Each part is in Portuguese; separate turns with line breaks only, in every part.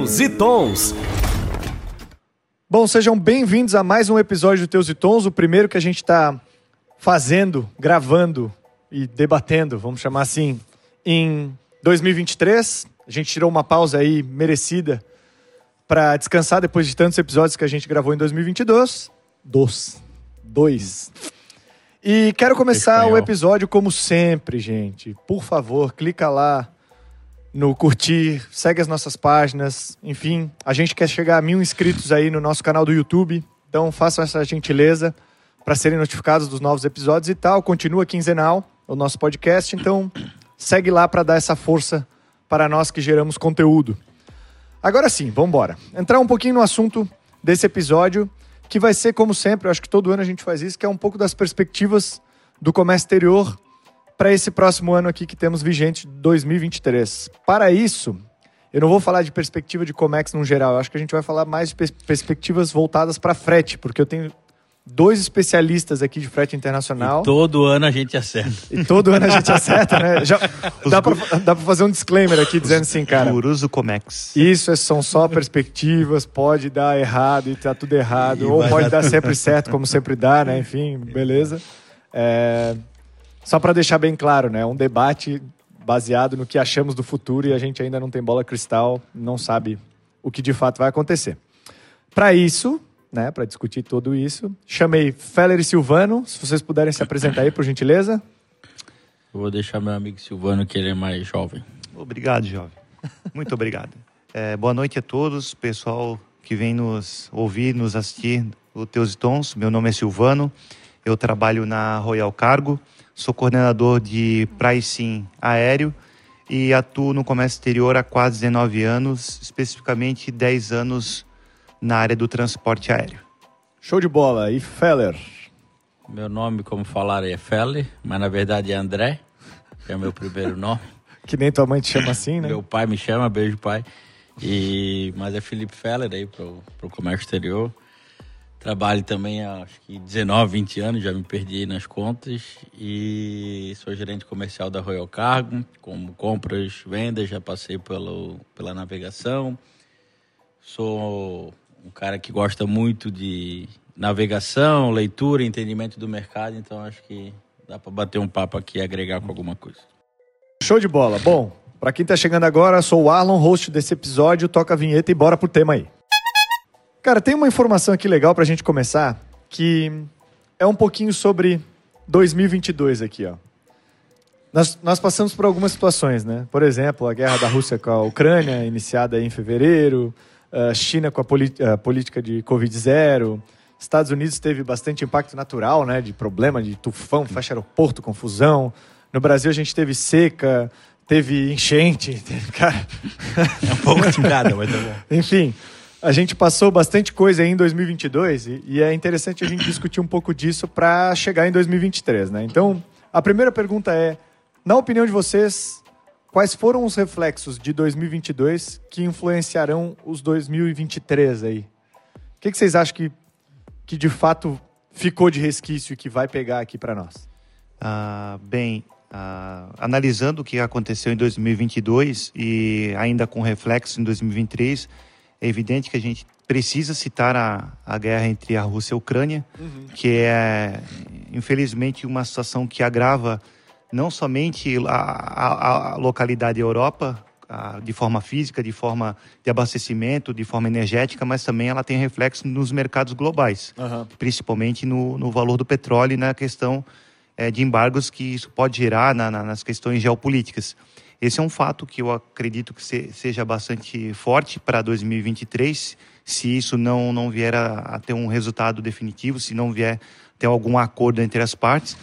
Teus e Tons.
Bom, sejam bem-vindos a mais um episódio do Teus e Tons, o primeiro que a gente está fazendo, gravando e debatendo, vamos chamar assim, em 2023. A gente tirou uma pausa aí merecida para descansar depois de tantos episódios que a gente gravou em 2022. Dos. Dois. E quero começar
Espanhol.
o episódio como sempre, gente. Por favor, clica lá no curtir, segue as nossas páginas. Enfim, a gente quer chegar a mil inscritos aí no nosso canal do YouTube. Então façam essa gentileza para serem notificados dos novos episódios e tal. Continua quinzenal o nosso podcast. Então segue lá para dar essa força para nós que geramos conteúdo. Agora sim, vamos embora. Entrar um pouquinho no assunto desse episódio, que vai ser, como sempre, eu acho que todo ano a gente faz isso, que é um pouco das perspectivas do comércio exterior para esse próximo ano aqui que temos vigente, 2023. Para isso, eu não vou falar de perspectiva de Comex no geral, eu acho que a gente vai falar mais de pers- perspectivas voltadas para frete, porque eu tenho dois especialistas aqui de frete internacional.
Todo ano a gente acerta.
E todo ano a gente acerta, né? Já, dá, pra fazer um disclaimer aqui dizendo assim, cara.
Gurus do Comex.
Isso é- são só perspectivas, pode dar errado e tá tudo errado,
E
ou pode
dar
dar sempre certo, como sempre dá, né? Enfim, beleza. É, Só para deixar bem claro, né? Um debate baseado no que achamos do futuro e a gente ainda não tem bola cristal, não sabe o que de fato vai acontecer. Para isso, né? Para discutir tudo isso, chamei Feller e Silvano. Se vocês puderem se apresentar aí, por gentileza.
Eu vou deixar meu amigo Silvano, que ele é mais jovem.
Obrigado, jovem. Muito obrigado. É, boa noite a todos, pessoal que vem nos ouvir, nos assistir o Teus e Tons. Meu nome é Silvano, eu trabalho na Royal Cargo, sou coordenador de pricing aéreo e atuo no comércio exterior há quase 19 anos, especificamente 10 anos na área do transporte aéreo.
Show de bola. E Feller?
Meu nome, como falaram, é Feller, mas na verdade é André, que é meu primeiro nome.
Que nem tua mãe te chama assim, né?
Meu pai me chama, beijo pai. E, mas é Felipe Feller aí pro, pro comércio exterior. Trabalho também há acho que 19, 20 anos, já me perdi nas contas. E sou gerente comercial da Royal Cargo, como compras, vendas, já passei pelo, pela navegação. Sou um cara que gosta muito de navegação, leitura, entendimento do mercado, então acho que dá para bater um papo aqui e agregar com alguma coisa.
Show de bola. Bom, pra quem tá chegando agora, sou o Arlon, host desse episódio. Toca a vinheta e bora pro tema aí. Cara, tem uma informação aqui legal pra gente começar, que é um pouquinho sobre 2022 aqui, ó. Nós, nós passamos por algumas situações, né? Por exemplo, a guerra da Rússia com a Ucrânia, iniciada em fevereiro, a China com a, a política de Covid-0, Estados Unidos teve bastante impacto natural, né? De problema, de tufão, fecha aeroporto, confusão. No Brasil a gente teve seca, teve enchente, teve, cara...
É um pouco de cada, mas tá bom.
Enfim, a gente passou bastante coisa aí em 2022 e, e é interessante a gente discutir um pouco disso para chegar em 2023, né? Então, a primeira pergunta é, na opinião de vocês, quais foram os reflexos de 2022 que influenciarão os 2023 aí? O que, que vocês acham que, que de fato ficou de resquício e que vai pegar aqui para nós?
Ah, bem, ah, analisando o que aconteceu em 2022 e ainda com reflexo em 2023, é evidente que a gente precisa citar a, a guerra entre a Rússia e a Ucrânia, que é, infelizmente, uma situação que agrava não somente a, a- a localidade Europa, de forma física, de forma de abastecimento, de forma energética, mas também ela tem reflexo nos mercados globais principalmente no, no valor do petróleo e na questão eh, de embargos que isso pode gerar na- na- nas questões geopolíticas. Esse é um fato que eu acredito que se- seja bastante forte para 2023, se isso não, não vier a, a ter um resultado definitivo, se não vier ter algum acordo entre as partes.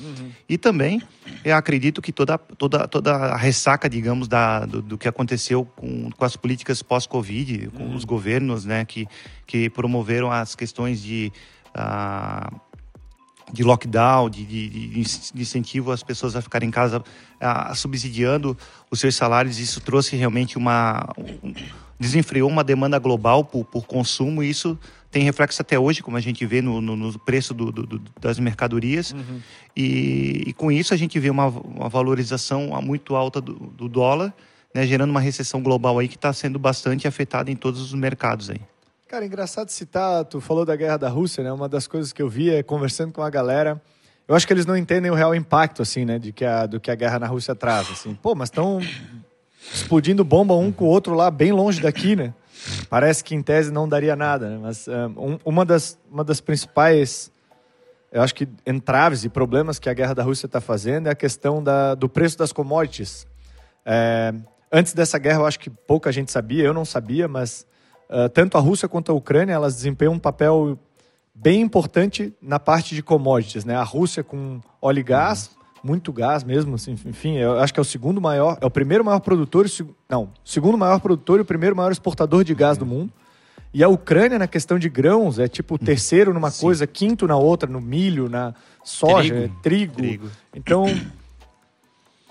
E também eu acredito que toda, toda, toda a ressaca, digamos, da, do, do que aconteceu com, com as políticas pós-Covid, com os governos né, que, que promoveram as questões de. ah, de lockdown, de, de, de incentivo às pessoas a ficarem em casa ah, subsidiando os seus salários, isso trouxe realmente uma. um- desenfreou uma demanda global por, por consumo e isso tem reflexo até hoje, como a gente vê no, no, no preço do, do- do- das mercadorias. E, e com isso a gente vê uma, uma valorização muito alta do, do dólar, né, gerando uma recessão global aí que está sendo bastante afetada em todos os mercados aí.
Cara, engraçado citar, tu falou da guerra da Rússia, né? Uma das coisas que eu vi é conversando com a galera, eu acho que eles não entendem o real impacto, assim, né, de que a, do que a guerra na Rússia traz, assim. Pô, mas estão explodindo bomba um com o outro lá, bem longe daqui, né? Parece que em tese não daria nada, né? Mas um, uma, das, uma das principais, eu acho que entraves e problemas que a guerra da Rússia está fazendo é a questão da, do preço das commodities. É, antes dessa guerra, eu acho que pouca gente sabia, eu não sabia, mas uh, tanto a Rússia quanto a Ucrânia, elas desempenham um papel bem importante na parte de commodities, né? A Rússia com óleo e gás, muito gás mesmo, assim, enfim, eu acho que é o segundo maior, é o primeiro maior produtor, não, segundo maior produtor e o primeiro maior exportador de gás do mundo. E a Ucrânia, na questão de grãos, é tipo terceiro numa Sim. coisa, quinto na outra, no milho, na soja, trigo. É, trigo. trigo. Então,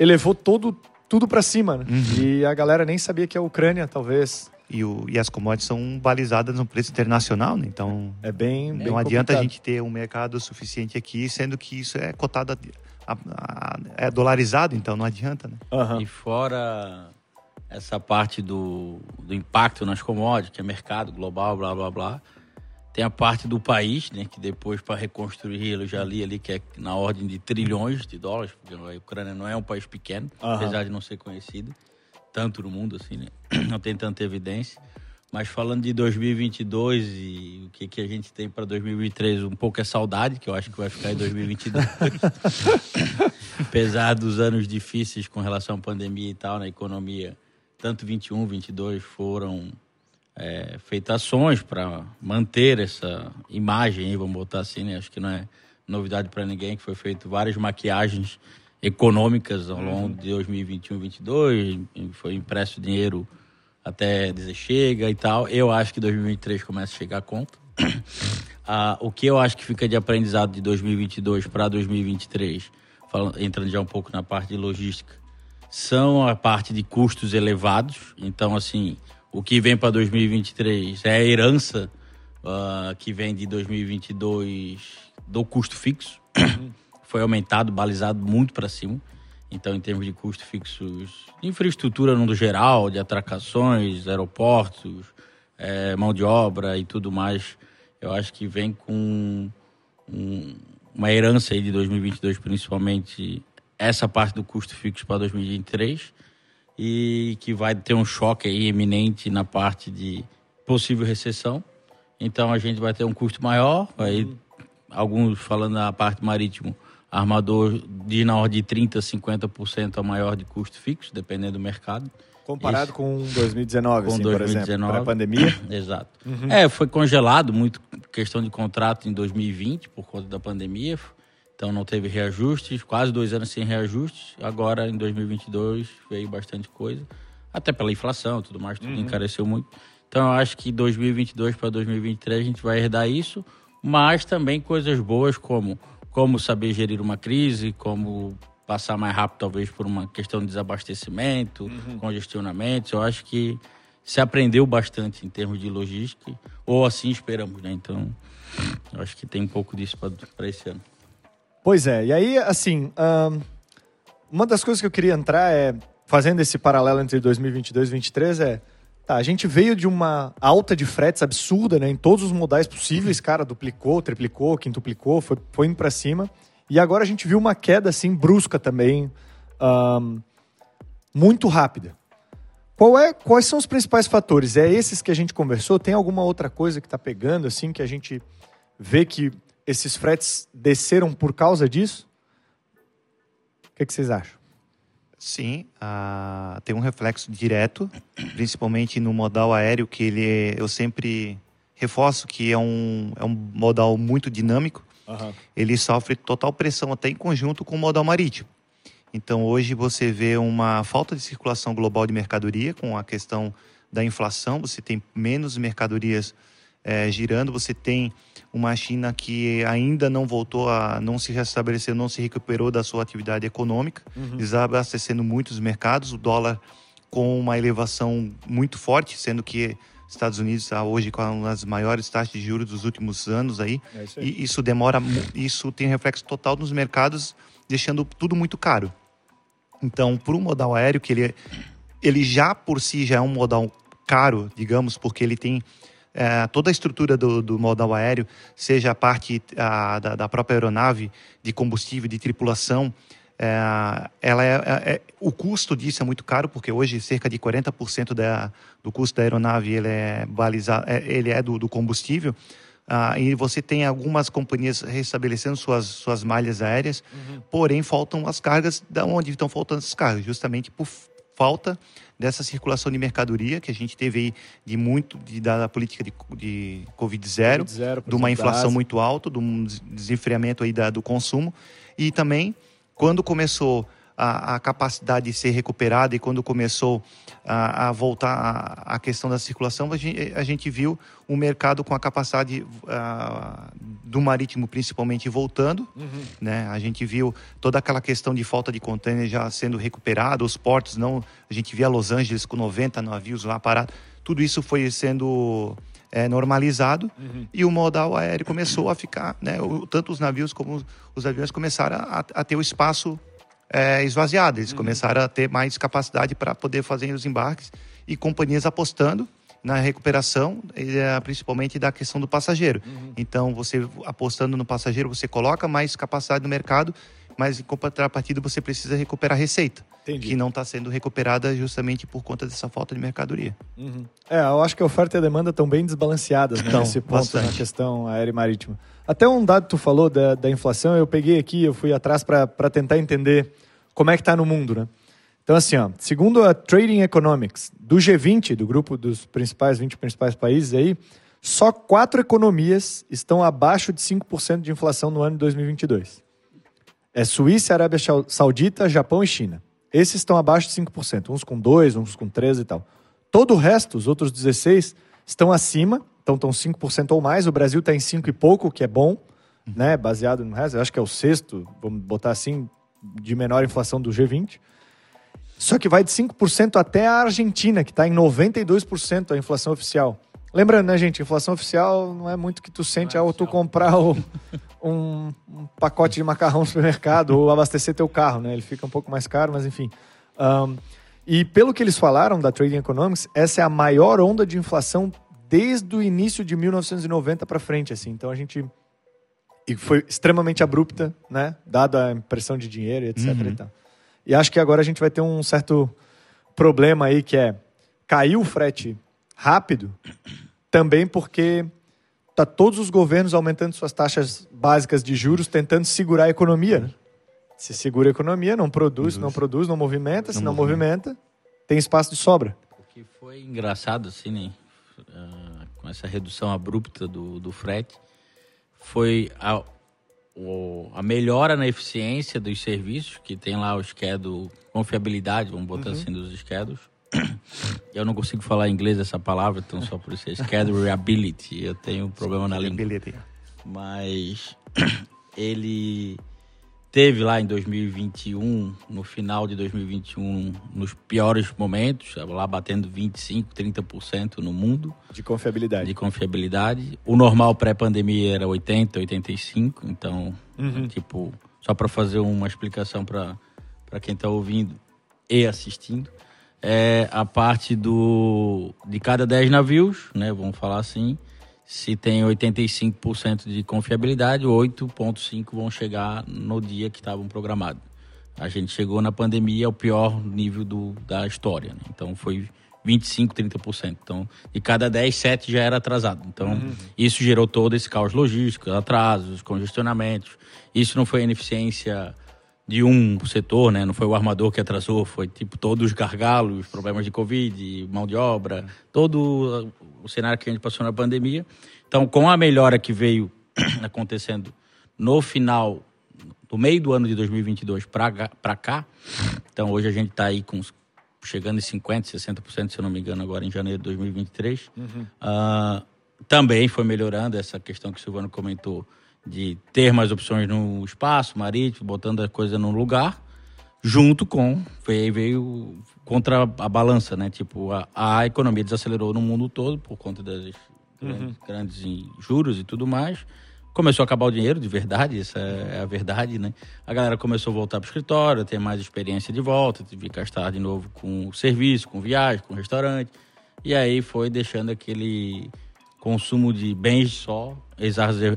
elevou todo, tudo para cima. Né? Uhum. E a galera nem sabia que a Ucrânia, talvez,
e, o, e as commodities são balizadas no preço internacional, né? Então
é bem,
não
bem
adianta complicado. a gente ter um mercado suficiente aqui, sendo que isso é cotado a, a, a, é dolarizado, então não adianta, né?
Uhum. E fora essa parte do, do impacto nas commodities, que é mercado global, blá blá blá. Tem a parte do país, né, que depois para reconstruir, eu já li ali que é na ordem de trilhões de dólares, porque a Ucrânia não é um país pequeno, uhum. apesar de não ser conhecido tanto no mundo assim, né? Não tem tanta evidência. Mas falando de 2022 e o que, que a gente tem para 2023, um pouco é saudade, que eu acho que vai ficar em 2022. Apesar dos anos difíceis com relação à pandemia e tal, na economia, tanto 21, 22 foram é, feitas ações para manter essa imagem, vamos botar assim, né? Acho que não é novidade para ninguém que foi feito várias maquiagens econômicas ao longo de 2021 2022, foi impresso dinheiro até dizer chega e tal. Eu acho que 2023 começa a chegar a conta. ah, o que eu acho que fica de aprendizado de 2022 para 2023, falando, entrando já um pouco na parte de logística, são a parte de custos elevados. Então, assim, o que vem para 2023 é a herança uh, que vem de 2022 do custo fixo. Foi aumentado, balizado muito para cima. Então, em termos de custos fixos, infraestrutura no geral, de atracações, aeroportos, é, mão de obra e tudo mais, eu acho que vem com um, uma herança aí de 2022, principalmente essa parte do custo fixo para 2023 e que vai ter um choque aí eminente na parte de possível recessão. Então a gente vai ter um custo maior, aí alguns falando na parte marítimo, armador de na ordem de 30%, 50% a maior de custo fixo, dependendo do mercado.
Comparado Isso. com 2019, com assim, 2019, por exemplo, a pandemia?
Exato. Uhum. É, foi congelado muito questão de contrato em 2020 por conta da pandemia, então não teve reajustes, quase dois anos sem reajustes. Agora, em 2022, veio bastante coisa, até pela inflação tudo mais, tudo uhum. encareceu muito. Então, eu acho que 2022 para 2023 a gente vai herdar isso, mas também coisas boas como como saber gerir uma crise, como passar mais rápido, talvez, por uma questão de desabastecimento, uhum. congestionamento. Eu acho que se aprendeu bastante em termos de logística, ou assim esperamos, né? Então, eu acho que tem um pouco disso para esse ano.
Pois é, e aí, assim, uma das coisas que eu queria entrar é, fazendo esse paralelo entre 2022 e 2023, é Tá, a gente veio de uma alta de fretes absurda, né? Em todos os modais possíveis, cara, duplicou, triplicou, quintuplicou, foi, foi indo para cima. E agora a gente viu uma queda, assim, brusca também, um, muito rápida. Qual é, quais são os principais fatores? É esses que a gente conversou? Tem alguma outra coisa que está pegando, assim, que a gente vê que esses fretes desceram por causa disso? O que, que vocês acham?
Sim, uh, tem um reflexo direto, principalmente no modal aéreo, que ele é, eu sempre reforço que é um, é um modal muito dinâmico. Uhum. Ele sofre total pressão até em conjunto com o modal marítimo. Então hoje você vê uma falta de circulação global de mercadoria com a questão da inflação, você tem menos mercadorias é, girando, você tem uma China que ainda não voltou a, não se restabeleceu, não se recuperou da sua atividade econômica, uhum. desabastecendo muitos mercados, o dólar com uma elevação muito forte, sendo que Estados Unidos está hoje com uma das maiores taxas de juros dos últimos anos aí, é isso aí. e isso demora, isso tem reflexo total nos mercados, deixando tudo muito caro. Então, para o modal aéreo, que ele ele já por si já é um modal caro, digamos, porque ele tem é, toda a estrutura do, do, modal aéreo, seja a parte a, da, da, própria aeronave, de combustível, de tripulação, é, ela é, é, é o custo disso é muito caro, porque hoje cerca de 40% da, do custo da aeronave ele é, é, ele é do, do combustível. Ah, e você tem algumas companhias restabelecendo suas, suas malhas aéreas, uhum. porém faltam as cargas. Da onde estão faltando essas cargas? Justamente por falta dessa circulação de mercadoria que a gente teve aí de muito de, da política de, de Covid zero, COVID zero de uma inflação muito alta, de um desenfreamento aí da, do consumo. E também quando começou a, a, capacidade de ser recuperada e quando começou a, a voltar a, a, questão da circulação, a gente, a gente viu o mercado com a capacidade uh, do marítimo principalmente voltando, uhum. né? A gente viu toda aquela questão de falta de contêiner já sendo recuperado, os portos não, a gente via Los Angeles com 90 navios lá parados, tudo isso foi sendo é, normalizado uhum. e o modal aéreo começou a ficar, né, o, tanto os navios como os aviões começaram a, a ter o espaço é, esvaziado, eles uhum. começaram a ter mais capacidade para poder fazer os embarques e companhias apostando na recuperação, é, principalmente da questão do passageiro. Uhum. Então, você apostando no passageiro, você coloca mais capacidade no mercado, mas em contrapartida você precisa recuperar receita. Entendi. que não está sendo recuperada justamente por conta dessa falta de mercadoria.
Uhum. É, eu acho que a oferta e a demanda estão bem desbalanceadas né, então, nesse ponto bastante. na questão aérea e marítima. Até um dado que tu falou da, da inflação, eu peguei aqui, eu fui atrás para tentar entender como é que está no mundo, né? Então, assim, ó, segundo a Trading Economics, do G20, do grupo dos principais 20 principais países aí, só quatro economias estão abaixo de 5% de inflação no ano de 2022. É Suíça, Arábia Saudita, Japão e China. Esses estão abaixo de 5%, uns com 2, uns com 13 e tal. Todo o resto, os outros 16, estão acima, então estão 5% ou mais. O Brasil está em 5 e pouco, que é bom, né? Baseado no resto. Eu acho que é o sexto, vamos botar assim, de menor inflação do G20. Só que vai de 5% até a Argentina, que está em 92% a inflação oficial. Lembrando, né, gente? Inflação oficial não é muito que tu sente ao tu comprar o, um, um, pacote de macarrão no supermercado ou abastecer teu carro, né? Ele fica um pouco mais caro, mas enfim. Um, e pelo que eles falaram da Trading Economics, essa é a maior onda de inflação desde o início de 1990 para frente, assim. Então a gente e foi extremamente abrupta, né? Dada a impressão de dinheiro, etc. Uhum. E, tal. e acho que agora a gente vai ter um certo problema aí que é caiu o frete rápido, também porque tá todos os governos aumentando suas taxas básicas de juros, tentando segurar a economia. Né? Se segura a economia, não produz, produz. não produz, não movimenta. Não se não movimenta. movimenta, tem espaço de sobra.
O que foi engraçado, assim, né? Com essa redução abrupta do, do frete, foi a, o, a melhora na eficiência dos serviços, que tem lá o schedule, confiabilidade, vamos botar uhum. assim, dos schedules, eu não consigo falar inglês essa palavra, então só por isso é schedulability. Eu tenho um problema na língua. Mas ele teve lá em 2021, no final de 2021, nos piores momentos, lá batendo 25, 30% no mundo.
De confiabilidade.
De confiabilidade. O normal pré-pandemia era 80, 85, então, uhum. tipo, só para fazer uma explicação para quem está ouvindo e assistindo é a parte do de cada 10 navios, né, vamos falar assim, se tem 85% de confiabilidade, 8.5 vão chegar no dia que estavam programados. A gente chegou na pandemia ao pior nível do, da história, né? então foi 25, 30%. Então, de cada 10, 7 já era atrasado. Então, uhum. isso gerou todo esse caos logístico, atrasos, congestionamentos. Isso não foi ineficiência de um setor, né? Não foi o armador que atrasou, foi tipo todos os gargalos, problemas de Covid, mão de obra, todo o cenário que a gente passou na pandemia. Então, com a melhora que veio acontecendo no final, do meio do ano de 2022 para cá, então hoje a gente está aí com chegando em 50%, 60%, se eu não me engano, agora em janeiro de 2023. Uhum. Uh, também foi melhorando essa questão que o Silvano comentou de ter mais opções no espaço marítimo, botando a coisa no lugar, junto com veio, veio contra a balança, né? Tipo, a, a economia desacelerou no mundo todo por conta das uhum. grandes, grandes juros e tudo mais. começou a acabar o dinheiro de verdade, isso é, é a verdade, né? A galera começou a voltar para o escritório, ter mais experiência de volta, tive que gastar de novo com serviço, com viagem, com restaurante. E aí foi deixando aquele consumo de bens só exager,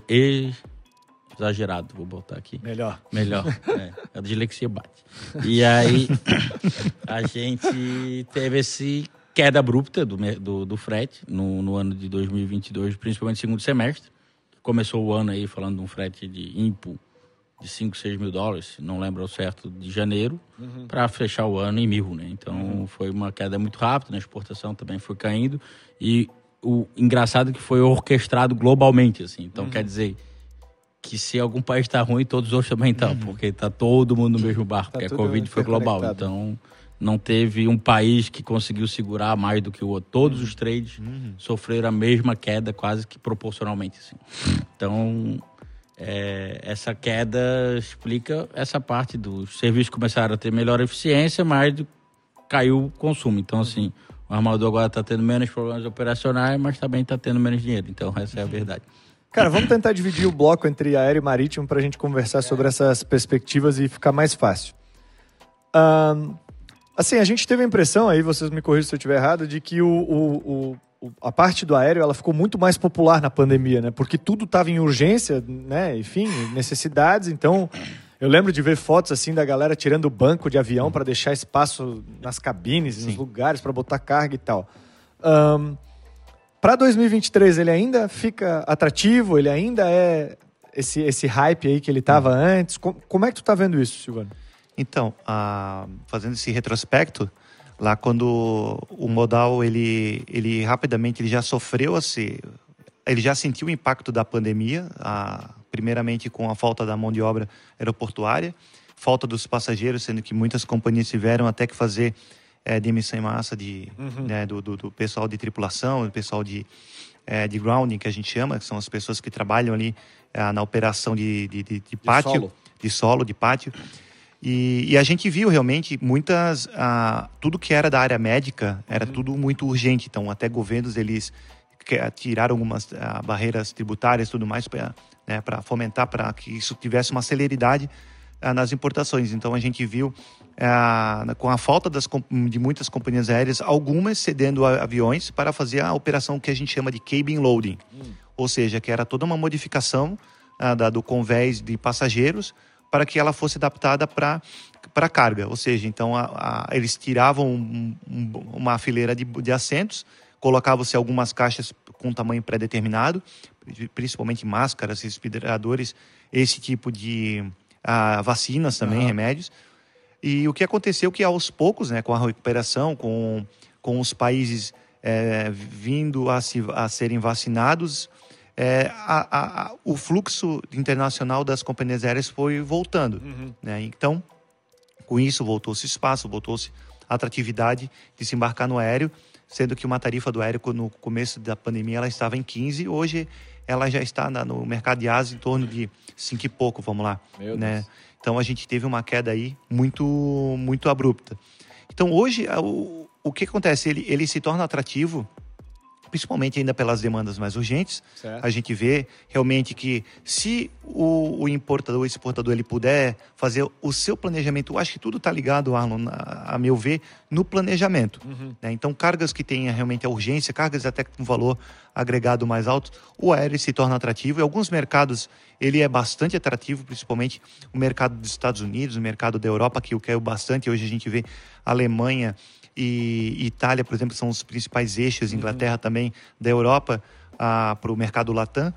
exagerado, vou botar aqui.
Melhor.
Melhor. É, a dislexia bate. E aí a gente teve esse queda abrupta do, do, do frete no, no ano de 2022, principalmente no segundo semestre. Começou o ano aí falando de um frete de IMPO de 5, 6 mil dólares, não lembro ao certo, de janeiro, uhum. para fechar o ano em mil, né? Então uhum. foi uma queda muito rápida, a exportação também foi caindo. E o engraçado é que foi orquestrado globalmente, assim. Então uhum. quer dizer que se algum país está ruim, todos os outros também estão, uhum. porque está todo mundo no mesmo barco, tá porque a Covid foi global. Então não teve um país que conseguiu segurar mais do que o outro. Todos uhum. os trades uhum. sofreram a mesma queda, quase que proporcionalmente. Assim. Então, é, essa queda explica essa parte dos serviços começaram a ter melhor eficiência, mas caiu o consumo. Então, assim, o armador agora está tendo menos problemas operacionais, mas também está tendo menos dinheiro. Então, essa é a verdade.
Cara, vamos tentar dividir o bloco entre aéreo e marítimo para a gente conversar sobre essas perspectivas e ficar mais fácil. Um, assim, a gente teve a impressão, aí vocês me corrigem se eu estiver errado, de que o, o, o, a parte do aéreo ela ficou muito mais popular na pandemia, né? Porque tudo estava em urgência, né? Enfim, necessidades. Então, eu lembro de ver fotos assim da galera tirando o banco de avião para deixar espaço nas cabines, Sim. nos lugares para botar carga e tal. Um, para 2023 ele ainda fica atrativo, ele ainda é esse, esse hype aí que ele estava antes. Como, como, é que tu tá vendo isso, Silvano?
Então, fazendo esse retrospecto, lá quando o modal ele, ele rapidamente ele já sofreu esse, ele já sentiu o impacto da pandemia, primeiramente com a falta da mão de obra aeroportuária, falta dos passageiros, sendo que muitas companhias tiveram até que fazer é, demissão em massa de, uhum. né, do, do, do, pessoal de tripulação, do pessoal de, é, de grounding, que a gente chama, que são as pessoas que trabalham ali é, na operação de, de, de, de pátio, de solo. de solo, de pátio. E, e, a gente viu realmente muitas. Ah, tudo que era da área médica era uhum. tudo muito urgente. Então, até governos eles tiraram algumas ah, barreiras tributárias e tudo mais para né, fomentar para que isso tivesse uma celeridade nas importações. Então a gente viu ah, com a falta das, de muitas companhias aéreas, algumas cedendo aviões para fazer a operação que a gente chama de cabin loading, hum. ou seja, que era toda uma modificação ah, da, do convés de passageiros para que ela fosse adaptada para para carga, ou seja, então a, a, eles tiravam um, um, uma fileira de, de assentos, colocavam-se algumas caixas com tamanho pré-determinado, principalmente máscaras, respiradores, esse tipo de uh, vacinas também, uhum. remédios. E o que aconteceu que aos poucos, né, com a recuperação, com, com os países é, vindo a, se, a serem vacinados, é, a, a, o fluxo internacional das companhias aéreas foi voltando. Uhum. Né? Então, com isso, voltou-se espaço, voltou-se atratividade de se embarcar no aéreo sendo que uma tarifa do aéreo no começo da pandemia ela estava em 15, hoje ela já está na, no mercado de asa em torno de 5 e pouco, vamos lá, Meu né? Deus. Então a gente teve uma queda aí muito muito abrupta. Então hoje o, o que acontece? Ele, ele se torna atrativo principalmente ainda pelas demandas mais urgentes. Certo. A gente vê realmente que se o, o importador, o exportador, ele puder fazer o seu planejamento, eu acho que tudo está ligado, Arlon, a, a, meu ver, no planejamento. Uhum. Né? Então, cargas que tenham realmente a urgência, cargas até com valor agregado mais alto, o aéreo se torna atrativo. Em alguns mercados ele é bastante atrativo, principalmente o mercado dos Estados Unidos, o mercado da Europa, que eu quero bastante. Hoje a gente vê Alemanha, e Itália, por exemplo, são os principais eixos, Inglaterra uhum. também, da Europa para o mercado Latam.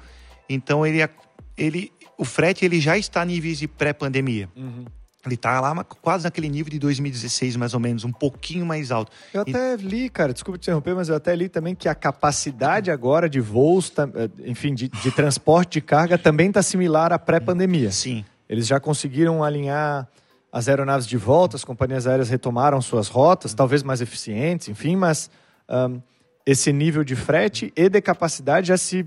Então, ele, ele, o frete ele já está a níveis de pré-pandemia. Uhum. Ele está lá quase naquele nível de 2016, mais ou menos, um pouquinho mais alto.
Eu até li, cara, desculpa te interromper, mas eu até li também que a capacidade agora de voos, eh, enfim, de, de transporte de carga também está similar à pré-pandemia.
Sim.
Eles já conseguiram alinhar as aeronaves de volta, as companhias aéreas retomaram suas rotas, talvez mais eficientes, enfim, mas um, esse nível de frete e de capacidade já se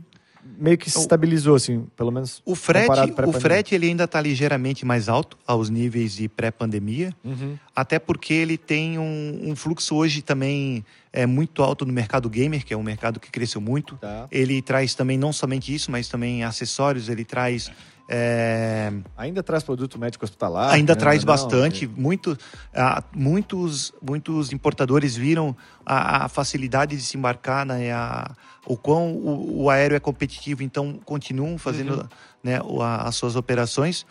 meio que se estabilizou, assim, pelo menos
O frete, o frete ele ainda está ligeiramente mais alto aos níveis de pré-pandemia,
Uhum.
até porque ele tem um, um fluxo hoje também é, muito alto no mercado gamer, que é um mercado que cresceu muito.
Tá.
Ele traz também não somente isso, mas também acessórios, ele traz... é,
Ainda traz produto médico hospitalar.
ainda
né?
traz
Não,
bastante. Muito, ah, muitos, muitos importadores viram a, a facilidade de se embarcar, né, a, o quão o, o aéreo é competitivo, então continuam fazendo
Uhum.
né, as suas operações.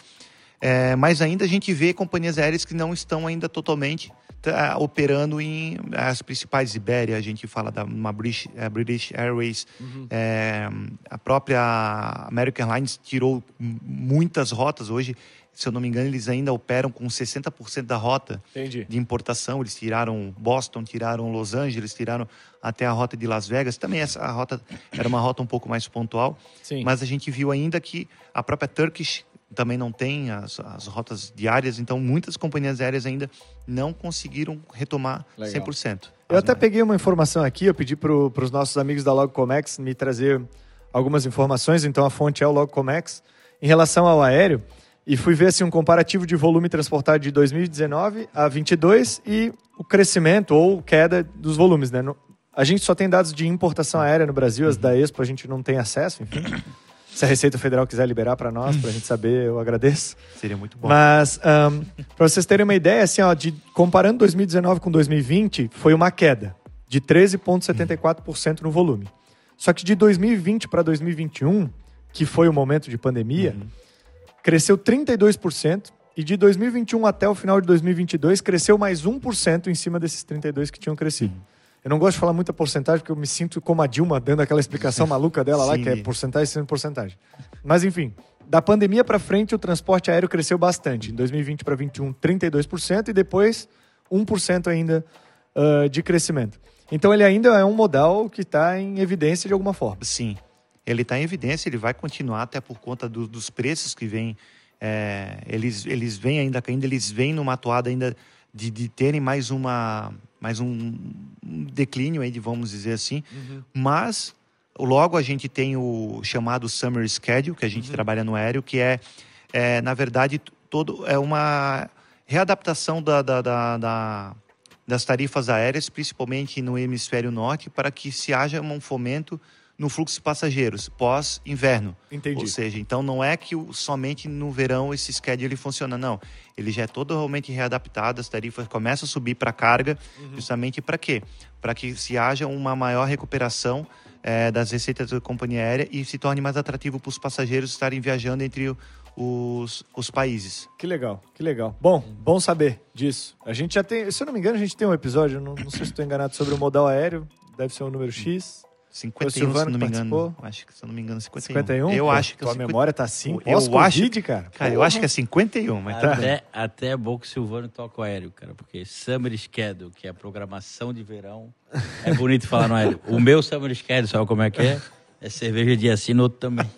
É, mas ainda a gente vê companhias aéreas que não estão ainda totalmente tá, operando em as principais Ibéria, a gente fala da uma British, eh, British Airways,
Uhum.
é, a própria American Airlines tirou muitas rotas hoje, se eu não me engano, eles ainda operam com 60% da rota
Entendi.
de importação. Eles tiraram Boston, tiraram Los Angeles, tiraram até a rota de Las Vegas. Também essa rota era uma rota um pouco mais pontual,
Sim.
mas a gente viu ainda que a própria Turkish também não tem as, as rotas diárias, então muitas companhias aéreas ainda não conseguiram retomar
Legal.
100%.
Eu até
mais-
peguei uma informação aqui, eu pedi para os nossos amigos da Logcomex me trazer algumas informações, então a fonte é o Logcomex, em relação ao aéreo, e fui ver assim, um comparativo de volume transportado de 2019 a 22 e o crescimento ou queda dos volumes. Né? No- A gente só tem dados de importação aérea no Brasil, as da Expo a gente não tem acesso, enfim. Se a Receita Federal quiser liberar para nós, para a gente saber, eu agradeço.
Seria muito bom.
Mas, para vocês terem uma ideia, assim, ó, de, comparando 2019 com 2020, foi uma queda de 13,74% no volume. Só que de 2020 para 2021, que foi o momento de pandemia, cresceu 32%. E de 2021 até o final de 2022, cresceu mais 1% em cima desses 32% que tinham crescido. Eu não gosto de falar muita porcentagem, porque eu me sinto como a Dilma dando aquela explicação maluca dela lá, que é porcentagem sendo porcentagem. Mas enfim, da pandemia para frente, o transporte aéreo cresceu bastante. Em 2020 para 2021, 32%, e depois 1% ainda ah, de crescimento. Então ele ainda é um modal que está em evidência de alguma forma.
Sim, ele está em evidência, ele vai continuar até por conta do- dos preços que vêm. é, eles, eles vêm ainda caindo, eles vêm numa atoada ainda de, de terem mais uma mais um, declínio aí, de, vamos dizer assim. Mas logo a gente tem o chamado Summer Schedule, que a gente trabalha no aéreo, que é, é, na verdade, todo é uma readaptação da, da, da- da- das tarifas aéreas, principalmente no hemisfério norte, para que se haja um fomento no fluxo de passageiros pós-inverno.
Entendi.
Ou seja, então não é que o- somente no verão esse schedule ele funciona, não. Ele já é totalmente readaptado, as tarifas começam a subir para carga, justamente para quê? Para que se haja uma maior recuperação eh, das receitas da companhia aérea e se torne mais atrativo para os passageiros estarem viajando entre o- os, os países.
Que legal, que legal. Bom, bom saber disso. A gente já tem, se eu não me engano, a gente tem um episódio, não, não sei se estou enganado, sobre o modal aéreo, deve ser o número X.
51, se não me
que
engano.
participou?
Acho que, se eu não me engano, 51.
51?
Eu
Pô,
acho que é
tua
50
memória tá assim,
Eu
pós-Covid, cara.
Cara, eu acho que é 51, mas tá.
Até, até é bom que o Silvano toca o aéreo, cara, porque Summer Schedule, que é a programação de verão, é bonito falar no aéreo. O meu Summer Schedule, sabe como é que é? É cerveja de assim, no outro também.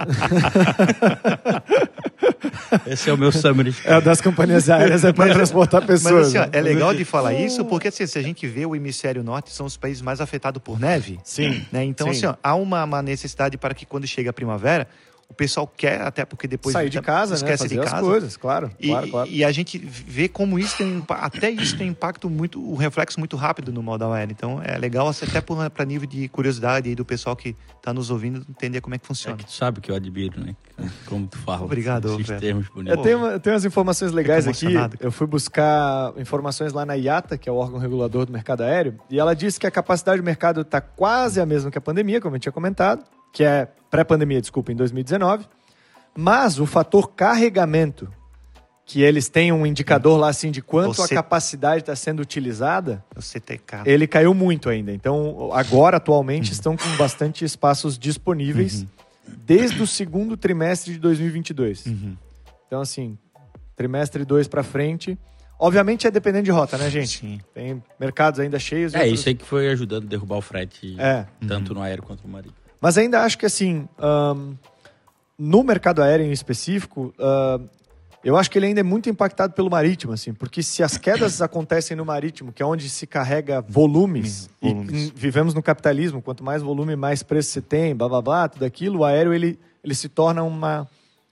Esse é o meu Summer
É, das companhias aéreas é para transportar
Mas
pessoas.
assim, ó, é legal de falar isso porque assim, se a gente vê o hemisfério norte, são os países mais afetados por neve.
Sim.
Né? Então,
Sim.
assim, ó, há uma, uma necessidade para que quando chega a primavera, o pessoal quer, até porque depois
Sair de casa, né?
esquece
Fazer
de
as
casa.
coisas, claro.
E,
claro, claro.
e a gente vê como isso tem um até isso tem impacto muito, o reflexo muito rápido no modal aéreo. Então é legal assim, até para nível de curiosidade aí do pessoal que está nos ouvindo entender como é que
É
funciona.
que tu sabe que eu admiro, né? Como tu fala.
Obrigado,
Esses termos
Eu
bonitos.
tenho, eu tenho umas informações legais aqui. Eu fui buscar informações lá na IATA, que é o órgão regulador do mercado aéreo, e ela disse que a capacidade do mercado está quase a mesma que a pandemia, como eu tinha comentado, que é pré-pandemia, desculpa, em 2019. Mas o fator carregamento, que eles têm um indicador lá assim de quanto
Você-
a capacidade está sendo utilizada,
O CTK.
ele caiu muito ainda. Então, agora, atualmente, estão com bastante espaços disponíveis desde o segundo trimestre de 2022.
Uhum.
Então, assim, trimestre 2 para frente. Obviamente é dependendo de rota, né, gente?
Sim.
Tem mercados ainda cheios.
É,
outros-
isso aí que foi ajudando a derrubar o frete,
É.
tanto no aéreo quanto no marítimo.
Mas ainda acho que, assim, ahn, no mercado aéreo em específico, ahn, Eu acho que ele ainda é muito impactado pelo marítimo, assim, porque se as quedas acontecem no marítimo, que é onde se carrega volumes,
Volumes.
e vivemos no capitalismo, quanto mais volume, mais preço você tem, blá blá blá, tudo aquilo, o aéreo ele, ele se torna uma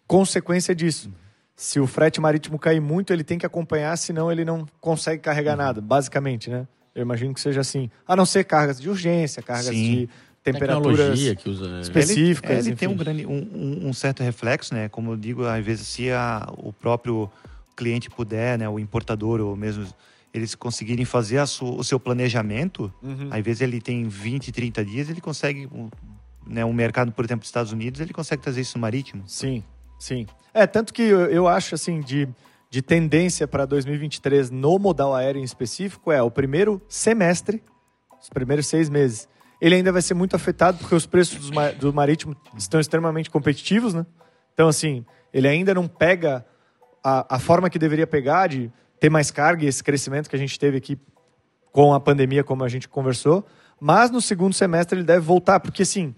consequência disso. Se o frete marítimo cair muito, ele tem que acompanhar, senão ele não consegue carregar nada, basicamente, né? Eu imagino que seja assim. A não ser cargas de urgência, cargas
Sim.
de temperaturas
usa.
Espe- específicas,
Ele, é, ele
enfim.
tem um, grande, um, um- certo reflexo, né? Como eu digo, às vezes, se a- o próprio cliente puder, né? O importador ou mesmo eles conseguirem fazer a su- o seu planejamento,
Uhum.
às vezes ele tem 20, 30 dias, ele consegue, um, né? Um mercado, por exemplo, dos Estados Unidos, ele consegue trazer isso no marítimo.
Sim, sim. É, tanto que eu, eu acho, assim, de, de tendência para 2023 no modal aéreo em específico é o primeiro semestre, os primeiros seis meses. Ele ainda vai ser muito afetado porque os preços do marítimo estão extremamente competitivos, né? Então, assim, ele ainda não pega a, a forma que deveria pegar de ter mais carga e esse crescimento que a gente teve aqui com a pandemia, como a gente conversou. Mas no segundo semestre ele deve voltar, porque assim,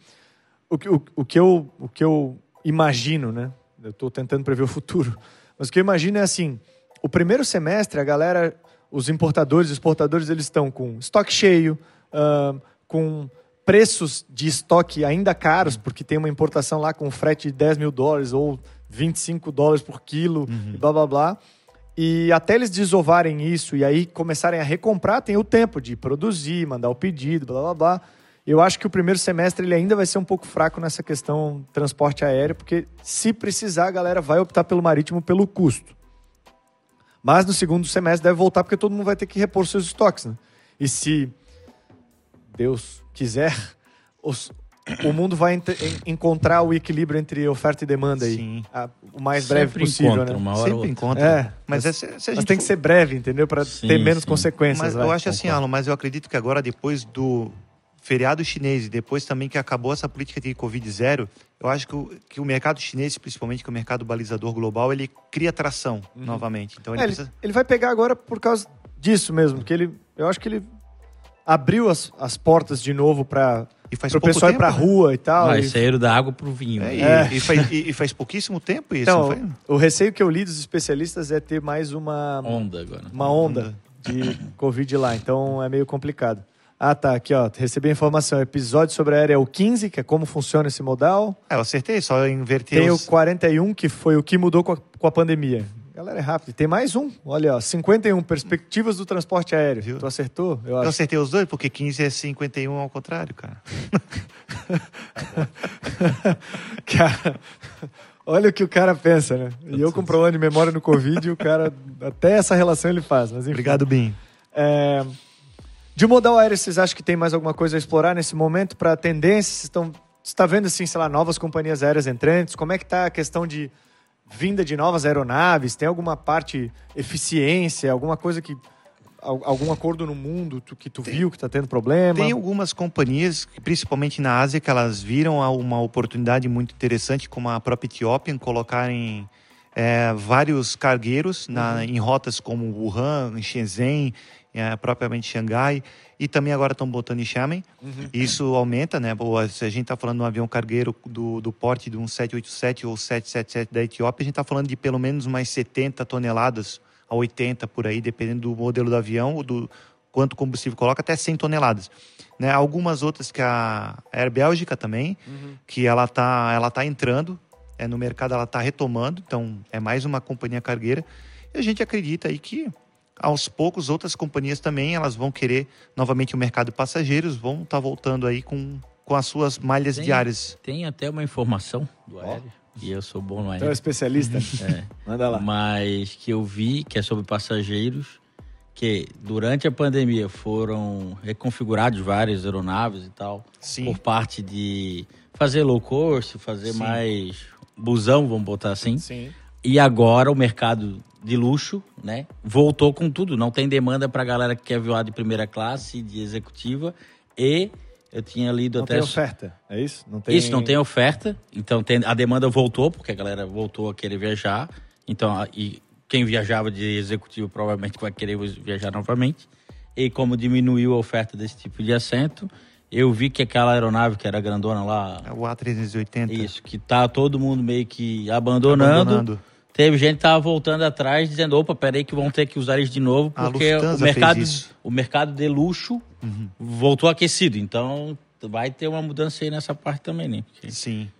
o, que- o, o, que, eu, o que eu imagino, né? Eu estou tentando prever o futuro, mas o que eu imagino é assim: o primeiro semestre, a galera, os importadores, os exportadores, eles estão com estoque cheio, ahn, com preços de estoque ainda caros, porque tem uma importação lá com frete de 10 mil dólares ou 25 dólares por quilo, e blá blá blá. E até eles desovarem isso e aí começarem a recomprar, tem o tempo de produzir, mandar o pedido, blá blá blá. Eu acho que o primeiro semestre ele ainda vai ser um pouco fraco nessa questão transporte aéreo, porque se precisar, a galera vai optar pelo marítimo pelo custo. Mas no segundo semestre deve voltar, porque todo mundo vai ter que repor seus estoques. Né? E se Deus quiser, os- o mundo vai ent- encontrar o equilíbrio entre oferta e demanda aí,
Sim.
a- o mais breve
Sempre
possível.
encontra,
né?
uma hora
Sempre encontra.
É,
mas,
mas-
é, se, se a
Mas
gente
tem que ser breve, entendeu? Para ter menos
sim.
consequências.
Mas
vai.
eu acho assim. Alan, mas eu acredito que agora, depois do feriado chinês e depois também que acabou essa política de Covid zero, eu acho que o, que o mercado chinês, principalmente que é o mercado balizador global, ele cria tração novamente. Então ele,
É,
precisa...
ele vai pegar agora por causa disso mesmo, porque ele, eu acho que ele abriu as, as portas de novo para
E faz
o
pouco
pessoal ir
tempo,
pra
né?
rua e tal.
Mas
e-
saíram da água pro vinho.
É, e,
É.
e faz, e- e faz pouquíssimo tempo isso,
então,
não foi?
o receio que eu li dos especialistas é ter mais uma,
Onda agora.
uma onda de Covid lá, então é meio complicado. Ah, tá, aqui ó, recebi a informação, episódio sobre a aérea é o 15, que é como funciona esse modal.
É, eu acertei, só inverter
Tem o
os...
41, que foi o que mudou com a, com a pandemia. Galera, é rápido. Tem mais um. Olha, ó, 51, perspectivas do transporte aéreo.
Viu?
Tu acertou? Eu
Eu
acho.
acertei os dois, porque 15 é 51 ao contrário, cara.
Cara, olha o que o cara pensa, né? E eu com problema de memória no Covid, o cara, até essa relação ele faz. Mas enfim.
Obrigado, Bim.
É, de modal aéreo, vocês acham que tem mais alguma coisa a explorar nesse momento para tendências? Estão você está vendo assim, sei lá, novas companhias aéreas entrantes? Como é que está a questão de vinda de novas aeronaves? Tem alguma parte eficiência, alguma coisa que al- algum acordo no mundo que tu viu que está tendo problema?
Tem algumas companhias, principalmente na Ásia, que elas viram uma oportunidade muito interessante, como a própria Etiópia, em colocarem é, vários cargueiros na, em rotas como Wuhan, em Shenzhen, é, propriamente Xangai, e também agora estão botando em Xiamen. Isso aumenta, né? Boa, Se a gente está falando de um avião cargueiro do, do porte de um 787 ou 777 da Etiópia, a gente está falando de pelo menos mais 70 toneladas a 80 por aí, dependendo do modelo do avião, ou do quanto combustível coloca, até 100 toneladas. Né? Algumas outras que a Air Bélgica também, que ela está ela tá entrando é, no mercado, ela está retomando, então é mais uma companhia cargueira. E a gente acredita aí que aos poucos outras companhias também elas vão querer novamente o mercado de passageiros, vão estar voltando aí com, com as suas malhas
Tem-
diárias.
Tem até uma informação do aéreo. E eu sou bom no
é um
aéreo.
especialista?
É.
Manda lá.
Mas que eu vi, que é sobre passageiros, que durante a pandemia foram reconfigurados várias aeronaves e tal,
Sim.
por parte de fazer low cost, fazer
Sim.
mais busão, vamos botar assim.
Sim.
E agora o mercado de luxo, né, voltou com tudo. Não tem demanda para galera que quer voar de primeira classe, de executiva. E eu tinha lido
Não
até
tem oferta, é isso? Não tem...
isso, não tem oferta. Então tem, a demanda voltou, porque a galera voltou a querer viajar. Então, a- e quem viajava de executivo provavelmente vai querer viajar novamente. E como diminuiu a oferta desse tipo de assento, eu vi que aquela aeronave que era grandona lá,
É O A380.
isso, que tá todo mundo meio que abandonando,
Abandonando.
Teve gente que tava voltando atrás dizendo, opa, peraí que vão ter que usar isso de novo, porque o mercado, o mercado de luxo voltou aquecido. Então vai ter uma mudança aí nessa parte também, né? Porque-
Sim,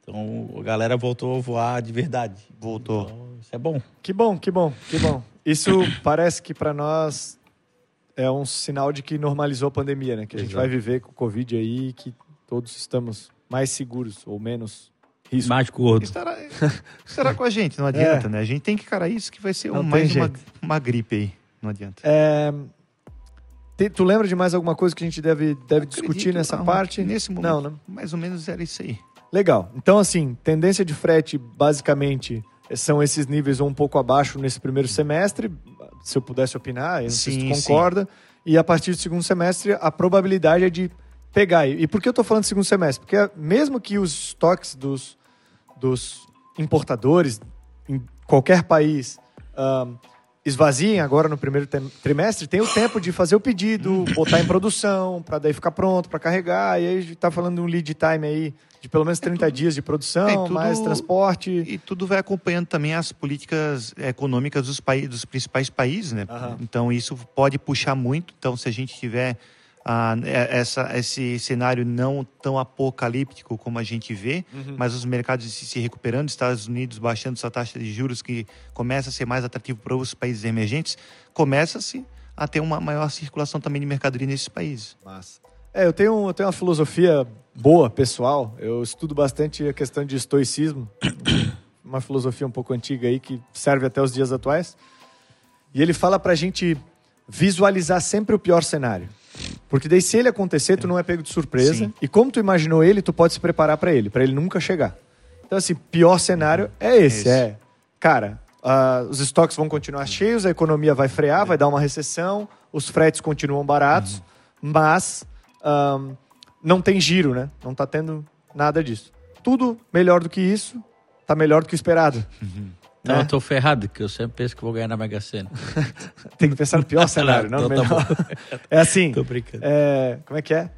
então a galera voltou a voar de verdade.
voltou.
Então, isso é bom.
Que bom, que bom, que bom. Isso parece que para nós é um sinal de que normalizou a pandemia, né? Que a gente
Exato.
vai viver com o Covid aí e que todos estamos mais seguros ou menos risco.
Mais gordo.
Estará, estará com a gente, não adianta, né? A gente tem que encarar isso que vai ser um- mais uma, uma gripe aí. Não adianta.
É, te- tu lembra de mais alguma coisa que a gente deve, deve discutir nessa
não,
parte?
Nesse momento,
Não, né?
mais ou menos era isso aí.
Legal. Então, assim, tendência de frete, basicamente, são esses níveis ou um pouco abaixo nesse primeiro semestre. Se eu pudesse opinar, eu não sei se tu
Sim, sim.
concorda. E a partir do segundo semestre, a probabilidade é de pegar. E por que eu estou falando de segundo semestre? Porque mesmo que os estoques dos, dos importadores em qualquer país esvaziem agora no primeiro trimestre, tem o tempo de fazer o pedido, botar em produção, para daí ficar pronto, para carregar. E aí a gente está falando de um lead time aí de pelo menos 30 dias de produção,
é tudo-
mais transporte.
E tudo vai acompanhando também as políticas econômicas dos, países, dos principais países, né?
Aham.
Então isso pode puxar muito. Então se a gente tiver ah, essa, esse cenário não tão apocalíptico como a gente vê,
Uhum.
mas os mercados se, recuperando, Estados Unidos baixando sua taxa de juros que começa a ser mais atrativo para os países emergentes, começa-se a ter uma maior circulação também de mercadoria nesses países.
Massa. É, eu tenho, eu tenho uma filosofia boa, pessoal. Eu estudo bastante a questão de estoicismo. uma filosofia um pouco antiga aí que serve até os dias atuais. E ele fala pra gente visualizar sempre o pior cenário. Porque daí se ele acontecer, tu não é pego de surpresa.
Sim.
E como tu imaginou ele, tu pode se preparar pra ele, pra ele nunca chegar. Então assim, pior cenário é esse,
Esse.
é. Cara, ah, os estoques vão continuar cheios, a economia vai frear, vai dar uma recessão, os fretes continuam baratos, mas ahn, não tem giro, né? Não tá tendo nada disso. Tudo melhor do que isso, tá melhor do que o esperado.
Então
né?
eu tô ferrado, que eu sempre penso que vou ganhar na Mega Sena.
Tem que pensar no pior cenário, não
Então tá.
É assim,
Tô brincando.
é, como é que é?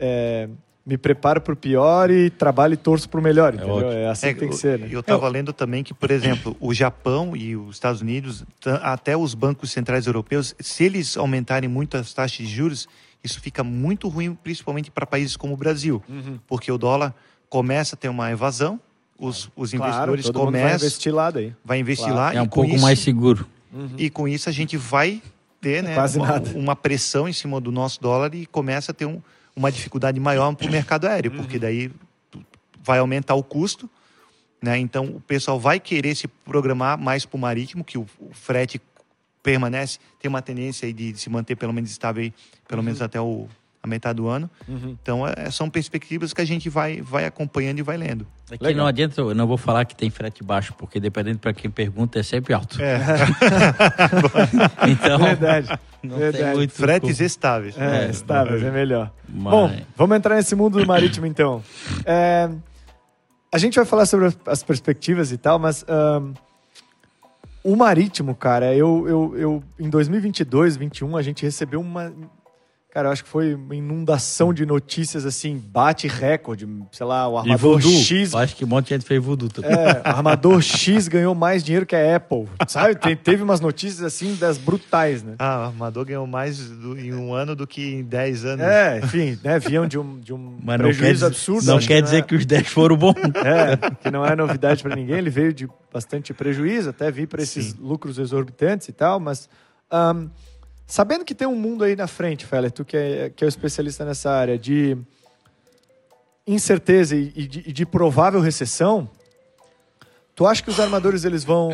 É, me preparo pro pior e trabalho e torço pro melhor, entendeu?
ótimo.
É, assim que tem que ser, né?
Eu estava lendo também que, por exemplo, o Japão e os Estados Unidos, até os bancos centrais europeus, se eles aumentarem muito as taxas de juros, isso fica muito ruim, principalmente para países como o Brasil,
Uhum.
porque o dólar começa a ter uma evasão, os, os
Claro,
investidores
todo mundo vai
começam,
investir lá daí.
vai investir
Claro.
lá
É um
e
pouco
isso,
mais seguro.
e com isso a gente vai ter né,
Quase
uma,
nada.
uma pressão em cima do nosso dólar e começa a ter um- uma dificuldade maior para o mercado aéreo,
Uhum.
porque daí vai aumentar o custo, né? Então o pessoal vai querer se programar mais para o marítimo, que o, o frete permanece, tem uma tendência aí de, se manter pelo menos estável aí, pelo menos
Uhum.
até o, a metade do ano. Então é- são perspectivas que a gente vai, vai acompanhando e vai lendo.
Aqui
Legal.
não adianta, eu não vou falar que tem frete baixo, porque dependendo para quem pergunta é sempre alto.
É.
Então,
Verdade.
não
verdade.
tem muito.
Fretes estáveis.
É,
É,
estáveis, é melhor.
Mas-
Bom, vamos entrar nesse mundo do marítimo então. É, a gente vai falar sobre as- as perspectivas e tal, mas ahn, o marítimo, cara, eu, eu, eu em 2022, 2021, a gente recebeu uma. Cara, eu acho que foi uma inundação de notícias assim, bate recorde. Sei lá, o
E
armador
voodoo.
X
Eu Acho que um monte de gente fez voodoo também.
é, o armador X ganhou mais dinheiro que a Apple. Sabe? Te- teve umas notícias assim das brutais, né?
Ah, o Armador ganhou mais do- em um ano do que em 10 anos.
É, enfim, né? Vinham de um, de um
Mas não
prejuízo absurdo.
não quer
que
dizer
é-
que os 10 foram bons.
É, que não é novidade para ninguém. Ele veio de bastante prejuízo, até vir para esses
Sim.
lucros exorbitantes e tal, mas ahn, sabendo que tem um mundo aí na frente, Feller, tu que é, que é o especialista nessa área de incerteza e, e de, e de provável recessão, tu acha que os armadores eles vão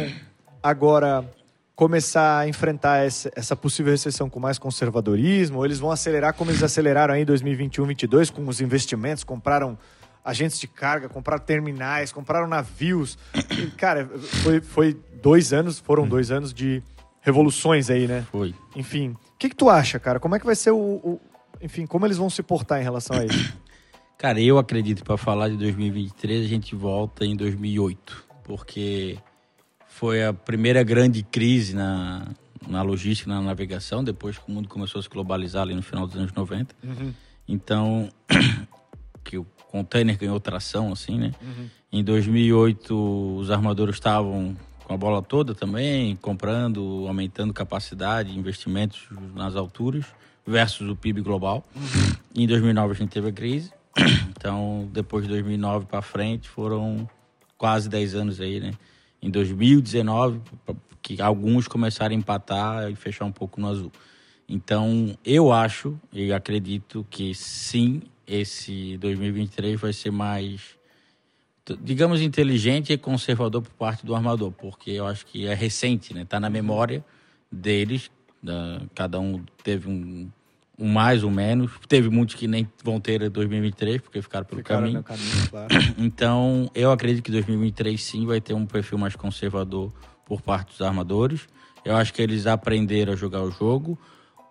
agora começar a enfrentar essa, essa possível recessão com mais conservadorismo? Ou eles vão acelerar como eles aceleraram aí em 2021, 2022 com os investimentos, compraram agentes de carga, compraram terminais, compraram navios. E, cara, foi, foi dois anos, foram dois anos de revoluções aí, né?
Foi.
Enfim, o que, que tu acha, cara? Como é que vai ser o, o- Enfim, como eles vão se portar em relação a isso?
Cara, eu acredito que para falar de 2023 a gente volta em 2008, porque foi a primeira grande crise na, na logística, na navegação, depois que o mundo começou a se globalizar ali no final dos anos 90. Então, que o container ganhou tração, assim, né? Em 2008, os armadores estavam com a bola toda também, comprando, aumentando capacidade, investimentos nas alturas versus o PIB global. Uhum. Em 2009 a gente teve a crise. Então, depois de 2009 para frente, foram quase 10 anos aí, né? Em 2019, que alguns começaram a empatar e fechar um pouco no azul. Então, eu acho e acredito que sim, esse 2023 vai ser mais, digamos, inteligente e conservador por parte do armador, porque eu acho que é recente, né? Tá na memória deles, da, cada um teve um, um mais ou um menos. Teve muitos que nem vão ter 2023, porque ficaram pelo ficaram caminho. caminho claro. Então, eu acredito que 2023 sim vai ter um perfil mais conservador por parte dos armadores. Eu acho que eles aprenderam a jogar o jogo.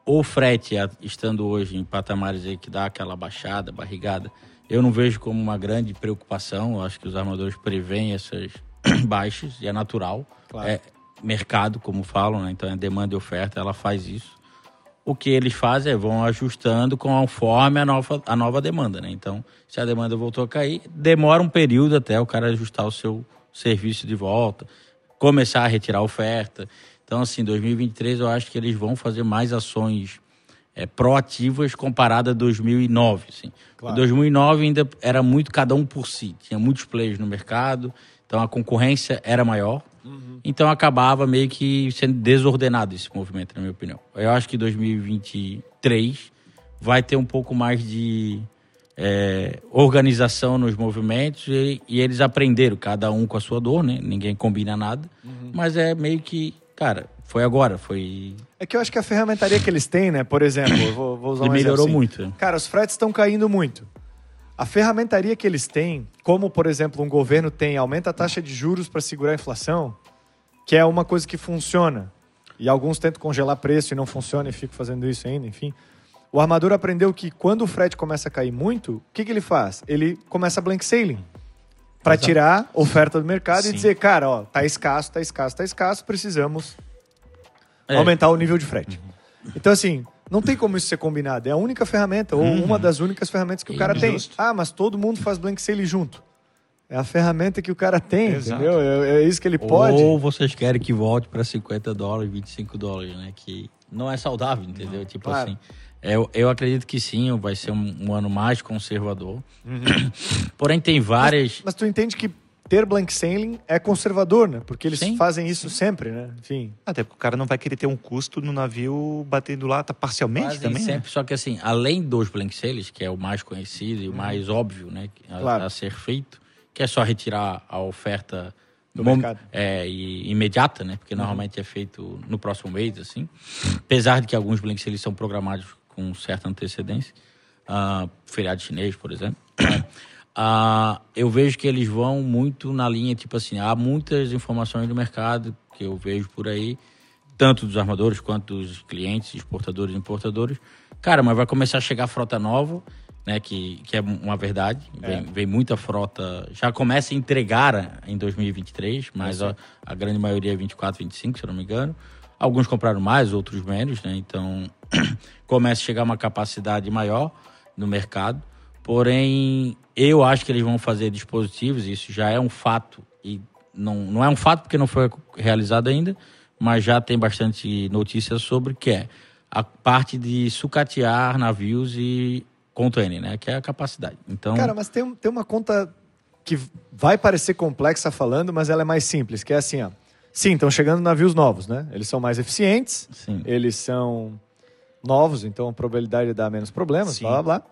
O frete, estando hoje em patamares aí que dá aquela baixada, barrigada, eu não vejo como uma grande preocupação. Eu acho que os armadores preveem essas baixas e é natural. Claro. É mercado, como falam, né? então é demanda e oferta, ela faz isso o que eles fazem é vão ajustando conforme a nova, a nova demanda, né? Então, se a demanda voltou a cair, demora um período até o cara ajustar o seu serviço de volta, começar a retirar a oferta. Então, assim, 2023 eu acho que eles vão fazer mais ações é, proativas comparada a 2009. Assim. Claro. Em 2009 ainda era muito cada um por si, tinha muitos players no mercado, então a concorrência era maior. Uhum. Então acabava meio que sendo desordenado esse movimento, na minha opinião. Eu acho que 2023 vai ter um pouco mais de é, organização nos movimentos e, e, eles aprenderam, cada um com a sua dor, né? Ninguém combina nada. Uhum. Mas é meio que, cara, foi agora, foi.
É que eu acho que a ferramentaria que eles têm, né? Por exemplo, vou, vou usar um
melhorou
assim.
muito.
Cara, os fretes estão caindo muito. A ferramentaria que eles têm, como por exemplo um governo tem, aumenta a taxa de juros para segurar a inflação, que é uma coisa que funciona. E alguns tentam congelar preço e não funciona e ficam fazendo isso ainda, enfim. O armador aprendeu que quando o frete começa a cair muito, o que, que ele faz? Ele começa a blank sailing para tirar oferta do mercado Sim. e dizer, cara, ó, tá escasso, tá escasso, tá escasso, precisamos é. aumentar o nível de frete. Uhum. Então assim, não tem como isso ser combinado. É a única ferramenta, ou uhum. uma das únicas ferramentas que o cara tem. Ah, mas todo mundo faz blank sale junto. É a ferramenta que o cara tem, Exato. entendeu? É, é, isso que ele pode.
Ou vocês querem que volte para 50 dólares, 25 dólares, né? Que não é saudável, entendeu? Não, tipo claro. assim. Eu, eu acredito que sim, vai ser um, um ano mais conservador. Uhum. Porém, tem várias.
Mas, mas tu entende que ter blank sailing é conservador, né? Porque eles sim, fazem isso sim. sempre, né? Enfim.
Até porque o cara não vai querer ter um custo no navio batendo lá tá parcialmente fazem também.
Sempre, né? só que assim, além dos blank sailings, que é o mais conhecido e o uhum. mais óbvio, né, a, claro. a, ser feito, que é só retirar a oferta
do mercado.
É, e, imediata, né? Porque uhum. normalmente é feito no próximo mês, assim. Apesar de que alguns blank sailings são programados com certa antecedência, uh, feriado chinês, por exemplo. Ah, eu vejo que eles vão muito na linha, tipo assim, há muitas informações do mercado que eu vejo por aí, tanto dos armadores quanto dos clientes, exportadores e importadores. Cara, mas vai começar a chegar frota nova, né, que, que é uma verdade. Vem, é. vem muita frota, já começa a entregar em 2023, mas a, a, grande maioria é 24, 25, se eu não me engano. Alguns compraram mais, outros menos, né? Então, começa a chegar uma capacidade maior no mercado. Porém, eu acho que eles vão fazer dispositivos, isso já é um fato, e não, não é um fato porque não foi realizado ainda, mas já tem bastante notícias sobre que é a parte de sucatear navios e container, né? Que é a capacidade. Então,
Cara, mas tem, tem uma conta que vai parecer complexa falando, mas ela é mais simples, que é assim, ó. Sim, estão chegando navios novos, né? Eles são mais eficientes, Sim. eles são novos, então a probabilidade de dar menos problemas, Sim. blá blá blá.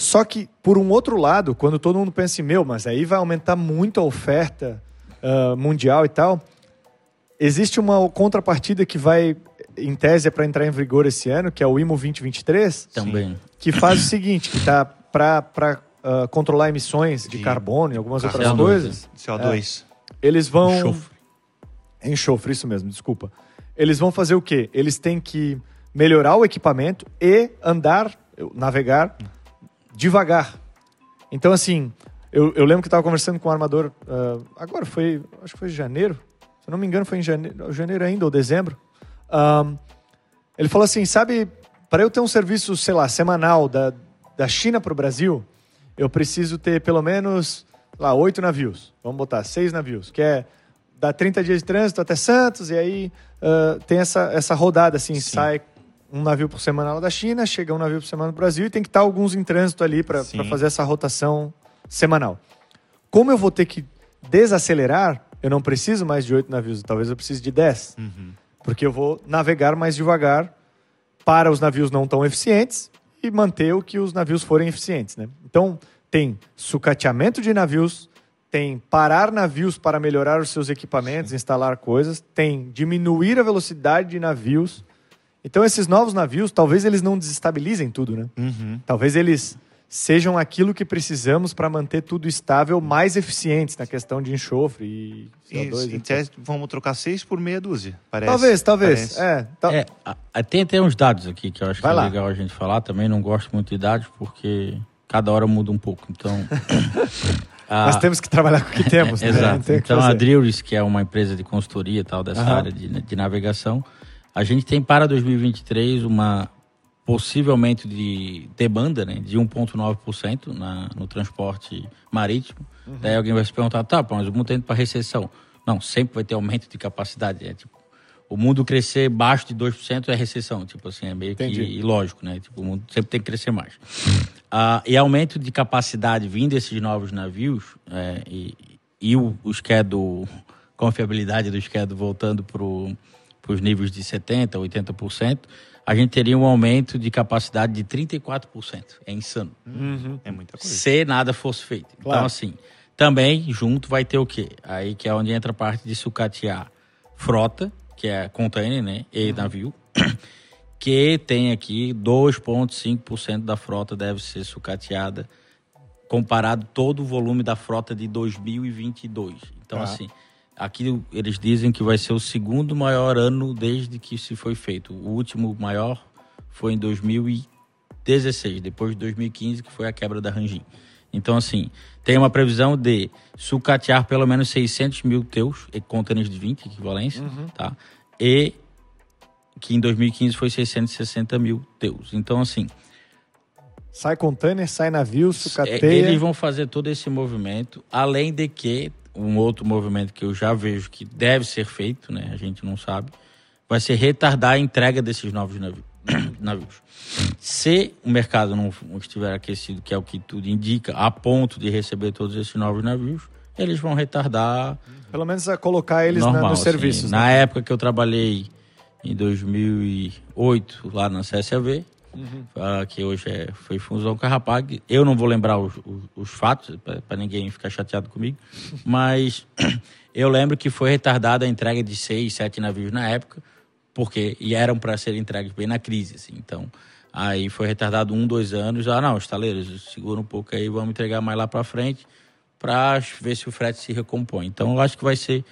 Só que, por um outro lado, quando todo mundo pensa em meu, mas aí vai aumentar muito a oferta uh, mundial e tal, existe uma contrapartida que vai, em tese, é para entrar em vigor esse ano, que é o IMO 2023.
Também.
Que faz o seguinte, que está para uh, controlar emissões de, de carbono e algumas outras CO2. coisas.
CO2.
É, eles vão... Enxofre. Enxofre, isso mesmo, desculpa. Eles vão fazer o quê? Eles têm que melhorar o equipamento e andar, navegar devagar. Então, assim, eu, eu lembro que estava conversando com um armador, uh, agora foi, acho que foi em janeiro, se eu não me engano foi em janeiro, janeiro ainda, ou dezembro. Um, ele falou assim, sabe, para eu ter um serviço, sei lá, semanal da, da China para o Brasil, eu preciso ter pelo menos, lá, oito navios, vamos botar, seis navios, que é dá 30 dias de trânsito até Santos, e aí uh, tem essa, essa rodada, assim,
Sim.
sai um navio por semana lá da China, chega um navio por semana no Brasil e tem que estar alguns em trânsito ali para
Sim.
fazer essa rotação semanal. Como eu vou ter que desacelerar, eu não preciso mais de oito navios, talvez eu precise de 10.
Uhum.
Porque eu vou navegar mais devagar para os navios não tão eficientes e manter o que os navios forem eficientes. Né? Então, tem sucateamento de navios, tem parar navios para melhorar os seus equipamentos, instalar coisas, tem diminuir a velocidade de navios. Então, esses novos navios, talvez eles não desestabilizem tudo, né?
Uhum.
Talvez eles sejam aquilo que precisamos para manter tudo estável, mais eficientes na questão de enxofre e CO2.
Isso, em tese, vamos trocar seis por meia dúzia. Parece,
Talvez, talvez.
parece.
É, tal-
É, tem até uns dados aqui que eu acho
Vai
que
lá.
é legal a gente falar. Também não gosto muito de dados porque cada hora muda um pouco. Então. a-
Nós temos que trabalhar com o que temos. né?
Exato.
tem o que
Então a. Drillris, que é uma empresa de consultoria e tal dessa
Aham.
área de, de navegação, a gente tem para 2023 uma possível aumento de demanda né, de 1,9% na- no transporte marítimo.
Uhum.
Daí alguém vai se perguntar, tá, mas o mundo está indo para recessão. Não, sempre vai ter aumento de capacidade. É, tipo, o mundo crescer baixo de 2% é recessão. Tipo assim, é meio
Entendi.
que ilógico, né? Tipo, o mundo sempre tem que crescer mais. Ah, e aumento de capacidade vindo desses novos navios é, e, e o, o schedule, confiabilidade do schedule voltando para os níveis de 70%, 80%, a gente teria um aumento de capacidade de 34%. É insano.
É muita coisa.
Se nada fosse feito.
Claro.
Então, assim, também junto vai ter o quê? Aí que é onde entra a parte de sucatear frota, que é container, né? E navio. Que tem aqui 2,5% da frota deve ser sucateada, comparado todo o volume da frota de 2022. Então,
Tá.
assim, aqui eles dizem que vai ser o segundo maior ano desde que se foi feito. O último maior foi em 2016, depois de 2015, que foi a quebra da Rangin. Então, assim, tem uma previsão de sucatear pelo menos 600 mil teus, e contêineres de 20, equivalência, tá? E que em 2015 foi 660 mil teus. Então, assim,
Sai container, sai navio,
é,
sucateia.
eles vão fazer todo esse movimento, além de que um outro movimento que eu já vejo que deve ser feito, né? A gente não sabe, vai ser retardar a entrega desses novos navi- navios. Se o mercado não estiver aquecido, que é o que tudo indica, a ponto de receber todos esses novos navios, eles vão retardar
Pelo menos a colocar eles na-
normal.
nos
assim.
serviços.
Na
né?
época que eu trabalhei em 2008 lá na CSAV,
Uhum.
ah, que hoje é, foi Fusão Carrapag, eu não vou lembrar os, os- os fatos para ninguém ficar chateado comigo, mas eu lembro que foi retardada a entrega de seis, sete navios na época, porque e eram para serem entregues bem na crise, assim. Então, aí foi retardado um, dois anos. Ah, não, estaleiros, segura um pouco aí, vamos entregar mais lá para frente para ver se o frete se recompõe. Então, eu acho que vai ser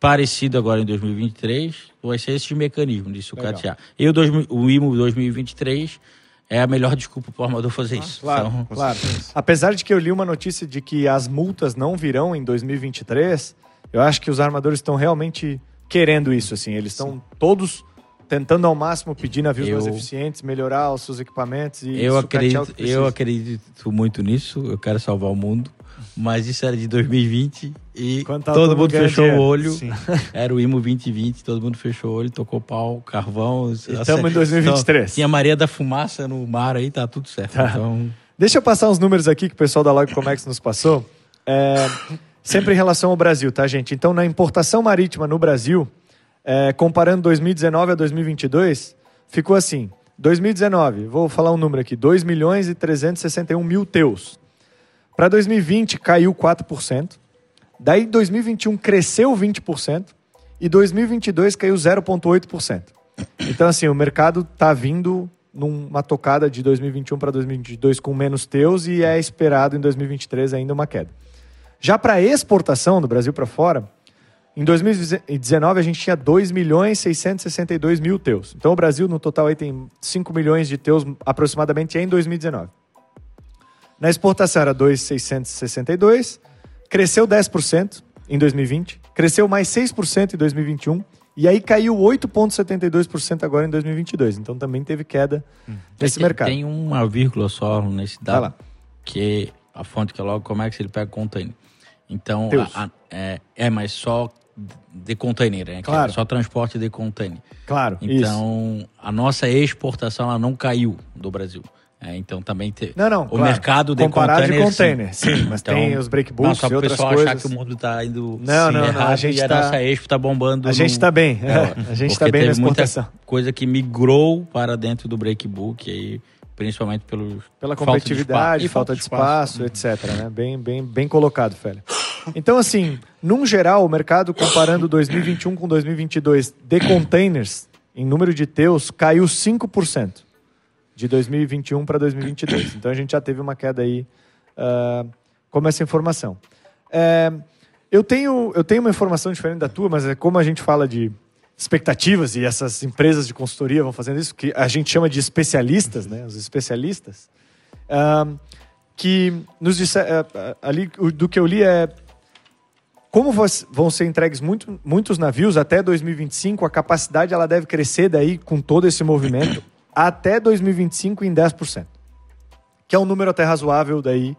parecido agora em 2023, vai ser esse mecanismo de sucatear. E o, 2000 o IMO 2023 é a melhor desculpa para o armador fazer isso.
Claro,
Então,
claro. Apesar de que eu li uma notícia de que as multas não virão em 2023, eu acho que os armadores estão realmente querendo isso, assim. Eles estão todos tentando ao máximo pedir navios mais
Eu-
eficientes, melhorar os seus equipamentos e
eu, acredito, eu acredito muito nisso, eu quero salvar o mundo, mas isso era de 2020 e todo mundo fechou
dinheiro.
o olho.
Sim.
Era o IMO 2020, todo mundo fechou o olho, tocou pau, carvão.
tamo em 2023.
Então, tinha Maria da Fumaça no mar aí, tá tudo certo.
Tá.
Então,
Deixa eu passar uns números aqui que o pessoal da Log Comex nos passou. É, sempre em relação ao Brasil, tá, gente? Então, na importação marítima no Brasil, é, comparando 2019 a 2022, ficou assim. 2019, vou falar um número aqui, 2 milhões e 361 mil teus. Para 2020, caiu 4%. Daí, 2021 cresceu 20%. E 2022 caiu 0,8%. Então, assim, o mercado tá vindo numa tocada de 2021 para 2022 com menos teus e é esperado em 2023 ainda uma queda. Já para exportação do Brasil para fora, em 2019 a gente tinha 2 milhões 662 mil teus. Então o Brasil no total aí tem 5 milhões de teus aproximadamente em 2019. Na exportação era 2,662, cresceu 10% em 2020, cresceu mais 6% em 2021 e aí caiu 8,72% agora em 2022. Então também teve queda nesse
tem,
mercado.
tem uma vírgula só nesse dado, que a fonte que é logo como é que ele pega container. Então, a- a- é, é, mas só de container, né? É
Claro.
só transporte de container.
Claro, isso.
Então, a nossa exportação ela não caiu do Brasil. É, então também te...
Não, não,
o
claro.
mercado de
Comparado de
container,
container, sim, mas tem os break
Não,
bulls
só
e outras
pessoal
coisas.
achar que o mundo está indo
Não, não, não,
errado
a gente
e a
tá-
nossa expo está bombando.
A gente
no-
está bem,
É,
a gente está bem na
muita coisa que migrou para dentro do breakbook aí, principalmente pelos
Pela
falta de
competitividade,
espaço.
Falta de espaço, etc. Né? Bem, bem, bem colocado, Félix. Então, assim, num geral, o mercado, comparando 2021 com 2022 de containers, em número de teus, caiu 5% de 2021 para 2022. Então, a gente já teve uma queda aí, ah, como essa informação. É, eu, tenho, eu tenho uma informação diferente da tua, mas é como a gente fala de expectativas e essas empresas de consultoria vão fazendo isso, que a gente chama de especialistas, né? Os especialistas, ahn, que nos disse, eh, eh, ali do que eu li é como vão ser entregues muito, muitos navios até 2025, a capacidade ela deve crescer daí com todo esse movimento até 2025 em 10%. Que é um número até razoável daí,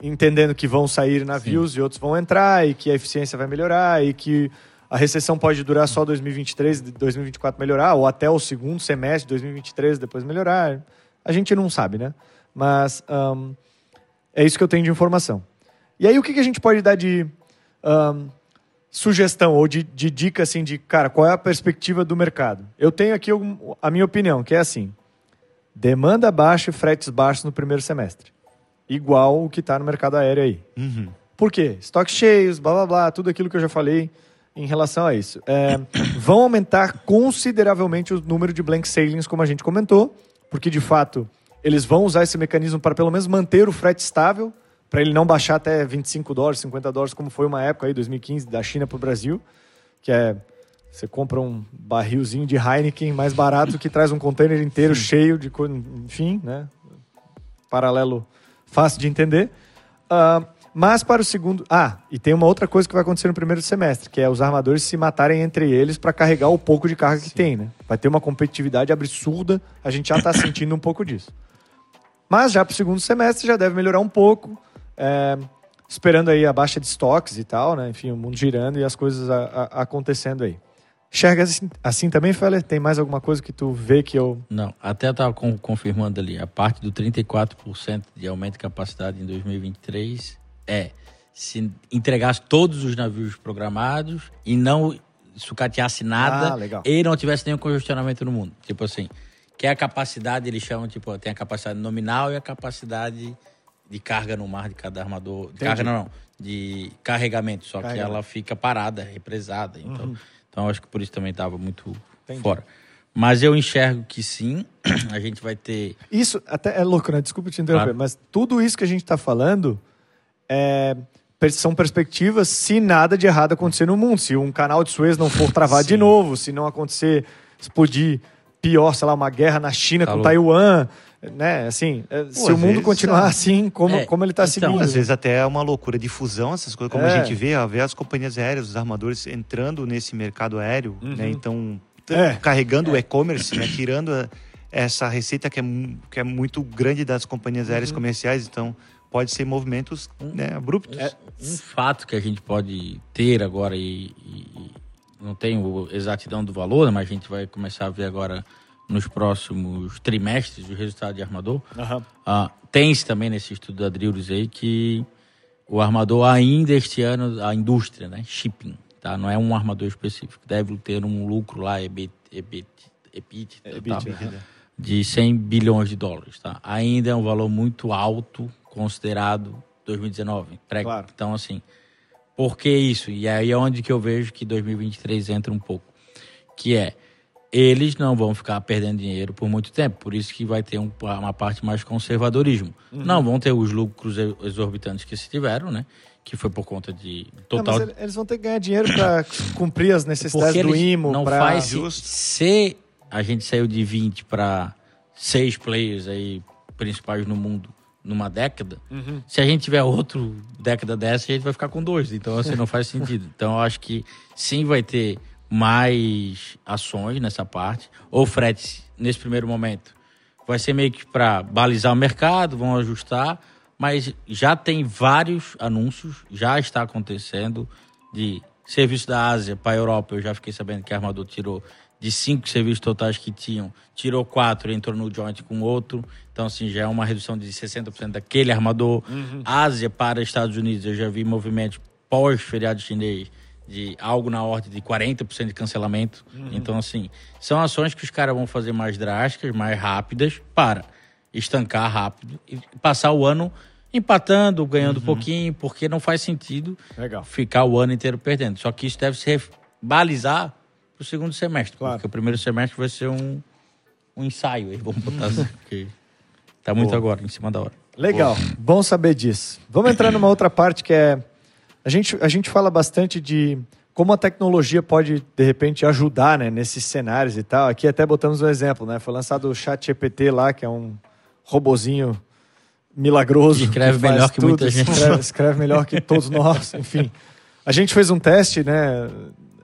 entendendo que vão sair navios e outros vão entrar e que a eficiência vai melhorar e que a recessão pode durar só 2023 e 2024 melhorar ou até o segundo semestre de 2023 depois melhorar. A gente não sabe, né? Mas ahn, é isso que eu tenho de informação. E aí o que, que a gente pode dar de ahn, sugestão ou de, de dica assim de cara qual é a perspectiva do mercado? Eu tenho aqui a minha opinião que é assim: demanda baixa e fretes baixos no primeiro semestre, igual o que está no mercado aéreo aí.
Uhum.
Por quê? Estoques cheios, blá blá blá, tudo aquilo que eu já falei em relação a isso. É, vão aumentar consideravelmente o número de blank sailings, como a gente comentou, porque de fato eles vão usar esse mecanismo para pelo menos manter o frete estável, para ele não baixar até 25 dólares, 50 dólares, como foi uma época aí, 2015, da China para o Brasil, que é você compra um barrilzinho de Heineken mais barato que traz um container inteiro cheio de coisa, enfim, né? Paralelo fácil de entender. Ah, mas para o segundo. Ah, e tem uma outra coisa que vai acontecer no primeiro semestre, que é os armadores se matarem entre eles para carregar o pouco de carga que tem, né? Vai ter uma competitividade absurda, a gente já está sentindo um pouco disso. Mas já para o segundo semestre já deve melhorar um pouco, é, esperando aí a baixa de estoques e tal, né? Enfim, o mundo girando e as coisas a- a- acontecendo aí. Enxerga assim, assim também, Feller? Tem mais alguma coisa que tu vê que eu.
Não, até estava confirmando ali, a parte do 34% de aumento de capacidade em 2023 é se entregasse todos os navios programados e não sucateasse nada
Ah,
e não tivesse nenhum congestionamento no mundo. Tipo assim, que é a capacidade, eles chamam, tipo, tem a capacidade nominal e a capacidade de carga no mar de cada armador. De carga não, não, de carregamento, só que
Carregamento.
ela fica parada, represada. Então, então eu acho que por isso também estava muito
Entendi.
fora. Mas eu enxergo que sim, a gente vai ter.
Isso até é louco, né? Desculpa te interromper,
Claro.
mas tudo isso que a gente está falando é, são perspectivas se nada de errado acontecer no mundo. Se um canal de Suez não for travado de novo, se não acontecer, explodir pior, sei lá, uma guerra na China
Tá
com
louco.
Taiwan, né? Assim, é, se o mundo
vezes,
continuar
é.
assim, como,
É,
como ele está
então,
seguindo.
Às vezes até é uma loucura de fusão, essas coisas, como
É.
a gente vê, vê as companhias aéreas, os armadores entrando nesse mercado aéreo, né? Então, t-
É.
carregando o e-commerce, né? Tirando a- essa receita que é, que é muito grande das companhias aéreas comerciais, então pode ser movimentos né, abruptos.
Um fato que a gente pode ter agora, e, e- e não tenho exatidão do valor, né, mas a gente vai começar a ver agora nos próximos trimestres o resultado de armador.
Aham.
Ah, Tem-se também nesse estudo da Drillers aí que o armador ainda este ano, a indústria, né, shipping, tá? não é um armador específico, deve ter um lucro lá, EBIT, EBIT, EBIT, tá?
EBIT,
de 100 bilhões de dólares. Tá? Ainda é um valor muito alto, considerado 2019. pré-
Claro.
Então, assim, por que isso? E aí é onde que eu vejo que 2023 entra um pouco. Que é, eles não vão ficar perdendo dinheiro por muito tempo. Por isso que vai ter um- uma parte mais conservadorismo.
Uhum.
Não vão ter os lucros exorbitantes que se tiveram, né? Que foi por conta de
Não,
total...
mas ele- eles vão ter que ganhar dinheiro para cumprir as necessidades
Porque
do IMO.
não
pra...
faz se,
Justo.
se a gente saiu de 20 para seis players aí principais no mundo numa década,
Uhum.
se a gente tiver outro década dessa, a gente vai ficar com dois. Então, assim, não faz sentido. Então, eu acho que sim vai ter mais ações nessa parte. Ou frete, nesse primeiro momento, vai ser meio que para balizar o mercado, vão ajustar, mas já tem vários anúncios, já está acontecendo de serviço da Ásia para a Europa, eu já fiquei sabendo que a Armador tirou de cinco serviços totais que tinham, tirou quatro e entrou no joint com outro. Então, assim, já é uma redução de 60% daquele armador. Uhum. Ásia para Estados Unidos, eu já vi movimentos pós-feriado chinês de algo na ordem de 40% de cancelamento. Uhum. Então, assim, são ações que os caras vão fazer mais drásticas, mais rápidas, para estancar rápido e passar o ano empatando, ganhando uhum. um pouquinho, porque não faz sentido
Legal.
ficar o ano inteiro perdendo. Só que isso deve se balizar para o segundo semestre, claro. porque o primeiro semestre vai ser um, um ensaio, aí, vamos botar assim, porque tá muito Boa. agora, em cima da hora.
Legal, Boa. bom saber disso. Vamos entrar numa outra parte que é a gente, a gente fala bastante de como a tecnologia pode, de repente, ajudar né, nesses cenários e tal. Aqui até botamos um exemplo, né? Foi lançado o Chat GPT lá, que é um robozinho milagroso.
Escreve que melhor que tudo, muita
gente. Escreve, escreve melhor que todos nós, enfim. A gente fez um teste, né?